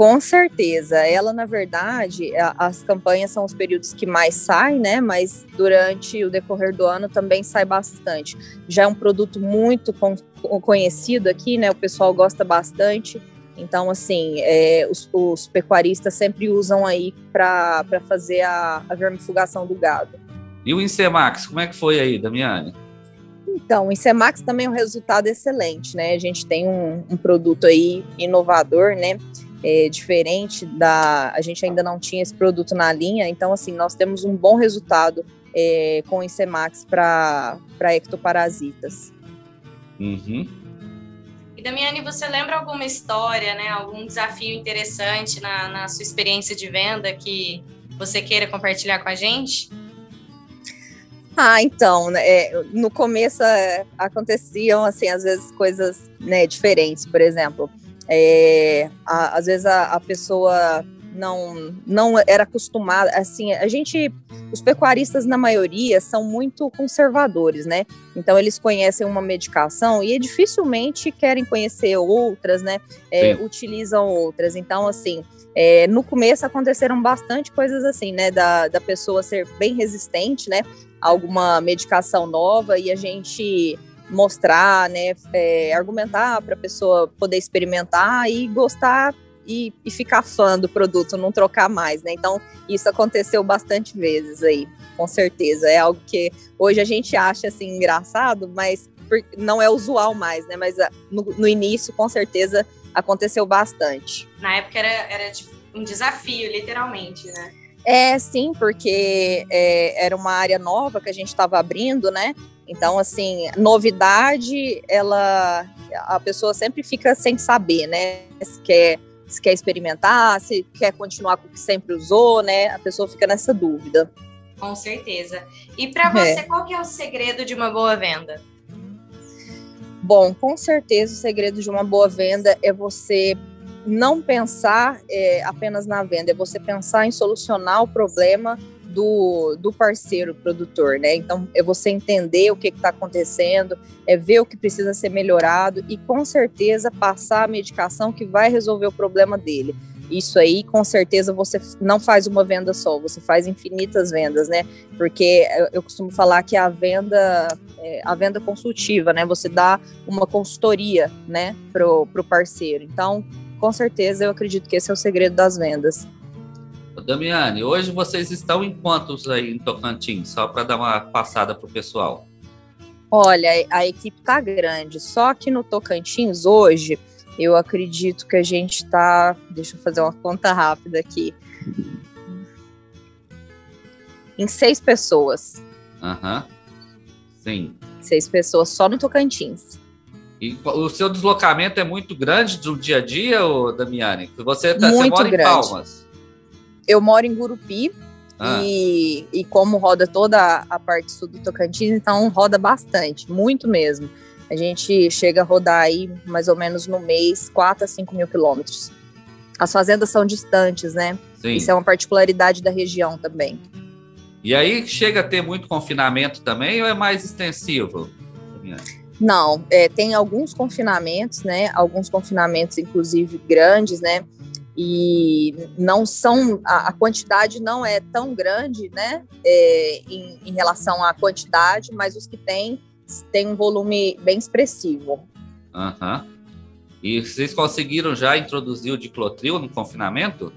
Com certeza. Ela, na verdade, a- as campanhas são os períodos que mais saem, né? Mas durante o decorrer do ano também sai bastante. Já é um produto muito con- conhecido aqui, né? O pessoal gosta bastante. Então, assim, é, os, os pecuaristas sempre usam aí para fazer a, a vermifugação do gado. E o Incemax, como é que foi aí, Damiane? Então, o Incemax também é um resultado excelente, né? A gente tem um, um produto aí inovador, né? É, diferente da. A gente ainda não tinha esse produto na linha, então, assim, nós temos um bom resultado é, com o Incemax para ectoparasitas. Uhum. E Damiane, você lembra alguma história, né? Algum desafio interessante na, na sua experiência de venda que você queira compartilhar com a gente? Ah, então, né, é, no começo é, aconteciam, assim, às vezes coisas né, diferentes, por exemplo, é, a- às vezes a, a pessoa não, não era acostumada, assim, a gente, os pecuaristas na maioria são muito conservadores, né, então eles conhecem uma medicação e dificilmente querem conhecer outras, né, é, utilizam outras, então, assim, é, no começo aconteceram bastante coisas assim, né, da, da pessoa ser bem resistente, né, a alguma medicação nova e a gente mostrar, né, é, argumentar para a pessoa poder experimentar e gostar e, e ficar fã do produto, não trocar mais, né? Então isso aconteceu bastante vezes aí, com certeza. É algo que hoje a gente acha assim engraçado, mas não é usual mais, né? Mas no, no início, com certeza, aconteceu bastante. Na época era, era tipo, um desafio, literalmente, né? É, sim, porque é, era uma área nova que a gente estava abrindo, né? Então, assim, novidade, ela a pessoa sempre fica sem saber, né? Se quer, se quer experimentar, se quer continuar com o que sempre usou, né? A pessoa fica nessa dúvida. Com certeza. E para você, é. qual que é o segredo de uma boa venda? Bom, com certeza o segredo de uma boa venda é você não pensar é, apenas na venda, é você pensar em solucionar o problema do, do parceiro produtor, né? Então, é você entender o que está acontecendo, é ver o que precisa ser melhorado e, com certeza, passar a medicação que vai resolver o problema dele. Isso aí, com certeza, você não faz uma venda só, você faz infinitas vendas, né? Porque eu costumo falar que a venda, é, a venda consultiva, né? Você dá uma consultoria, né, pro, pro parceiro. Então, com certeza, eu acredito que esse é o segredo das vendas. Damiane, hoje vocês estão em quantos aí em Tocantins? Só para dar uma passada para o pessoal. Olha, a equipe está grande, só que no Tocantins hoje, eu acredito que a gente está. Deixa eu fazer uma conta rápida aqui. Em seis pessoas. Aham. Uhum. Sim. Seis pessoas só no Tocantins. E o seu deslocamento é muito grande do dia a dia, ô Damiane? Você, tá, muito você mora grande. em Palmas. Eu moro em Gurupi ah. e, e como roda toda a parte sul do Tocantins, então roda bastante, muito mesmo. A gente chega a rodar aí mais ou menos no mês 4 a 5 mil quilômetros. As fazendas são distantes, né? Sim. Isso é uma particularidade da região também. E aí chega a ter muito confinamento também ou é mais extensivo? Não, é, tem alguns confinamentos, né? Alguns confinamentos, inclusive grandes, né? E não são a, a quantidade não é tão grande, né? É, em, em, relação à quantidade, mas os que tem tem um volume bem expressivo. Uhum. E vocês conseguiram já introduzir o diclotril no confinamento?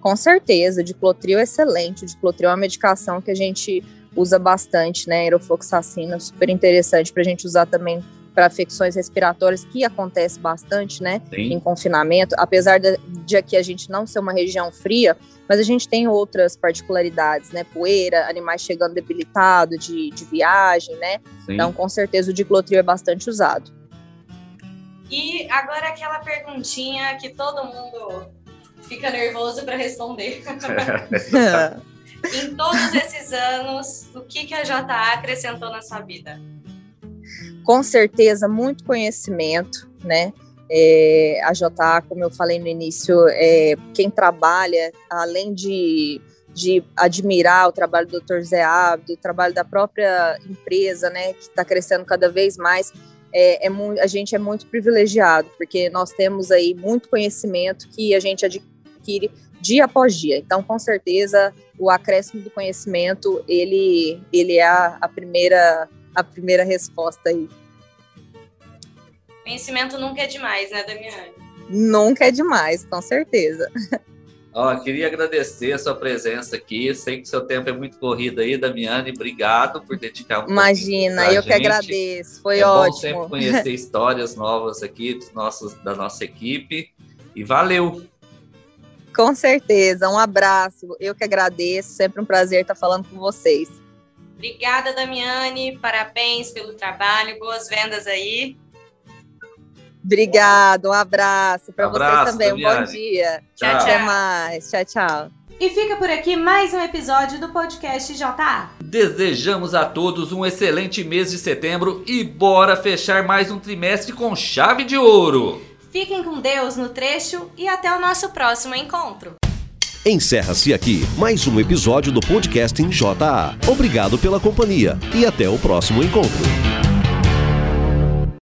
Com certeza, o diclotril é excelente. O diclotril é uma medicação que a gente usa bastante, né? Aerofloxacina, super interessante para a gente usar também para afecções respiratórias, que acontece bastante, né? Sim. Em confinamento, apesar de, de aqui a gente não ser uma região fria, mas a gente tem outras particularidades, né? Poeira, animais chegando debilitados de, de viagem, né? Sim. Então, com certeza, o diclotril é bastante usado. E agora aquela perguntinha que todo mundo fica nervoso para responder. em todos esses anos, o que, que a JA acrescentou na sua vida? Com certeza, muito conhecimento, né? É, a JA, como eu falei no início, é, quem trabalha, além de, de admirar o trabalho do Dr. Zé Abdo, o trabalho da própria empresa, né, que está crescendo cada vez mais, é, é a gente é muito privilegiado, porque nós temos aí muito conhecimento que a gente adquire dia após dia. Então, com certeza, o acréscimo do conhecimento, ele, ele é a, a primeira, a primeira resposta aí. Conhecimento nunca é demais, né, Damiane? Nunca é demais, com certeza. Ó, queria agradecer a sua presença aqui. Sei que seu tempo é muito corrido aí, Damiane. Obrigado por dedicar um Imagina, eu gente. que agradeço. Foi é ótimo. Bom sempre conhecer histórias novas aqui dos nossos, da nossa equipe. E valeu! Com certeza, um abraço. Eu que agradeço, sempre um prazer estar falando com vocês. Obrigada, Damiane. Parabéns pelo trabalho, boas vendas aí. Obrigado, um abraço para vocês também. Damiane. Um bom dia. Tchau, tchau. Até mais. Tchau, tchau. E fica por aqui mais um episódio do podcast JA. Desejamos a todos um excelente mês de setembro e bora fechar mais um trimestre com chave de ouro. Fiquem com Deus no trecho e até o nosso próximo encontro. Encerra-se aqui mais um episódio do podcast em JA. Obrigado pela companhia e até o próximo encontro.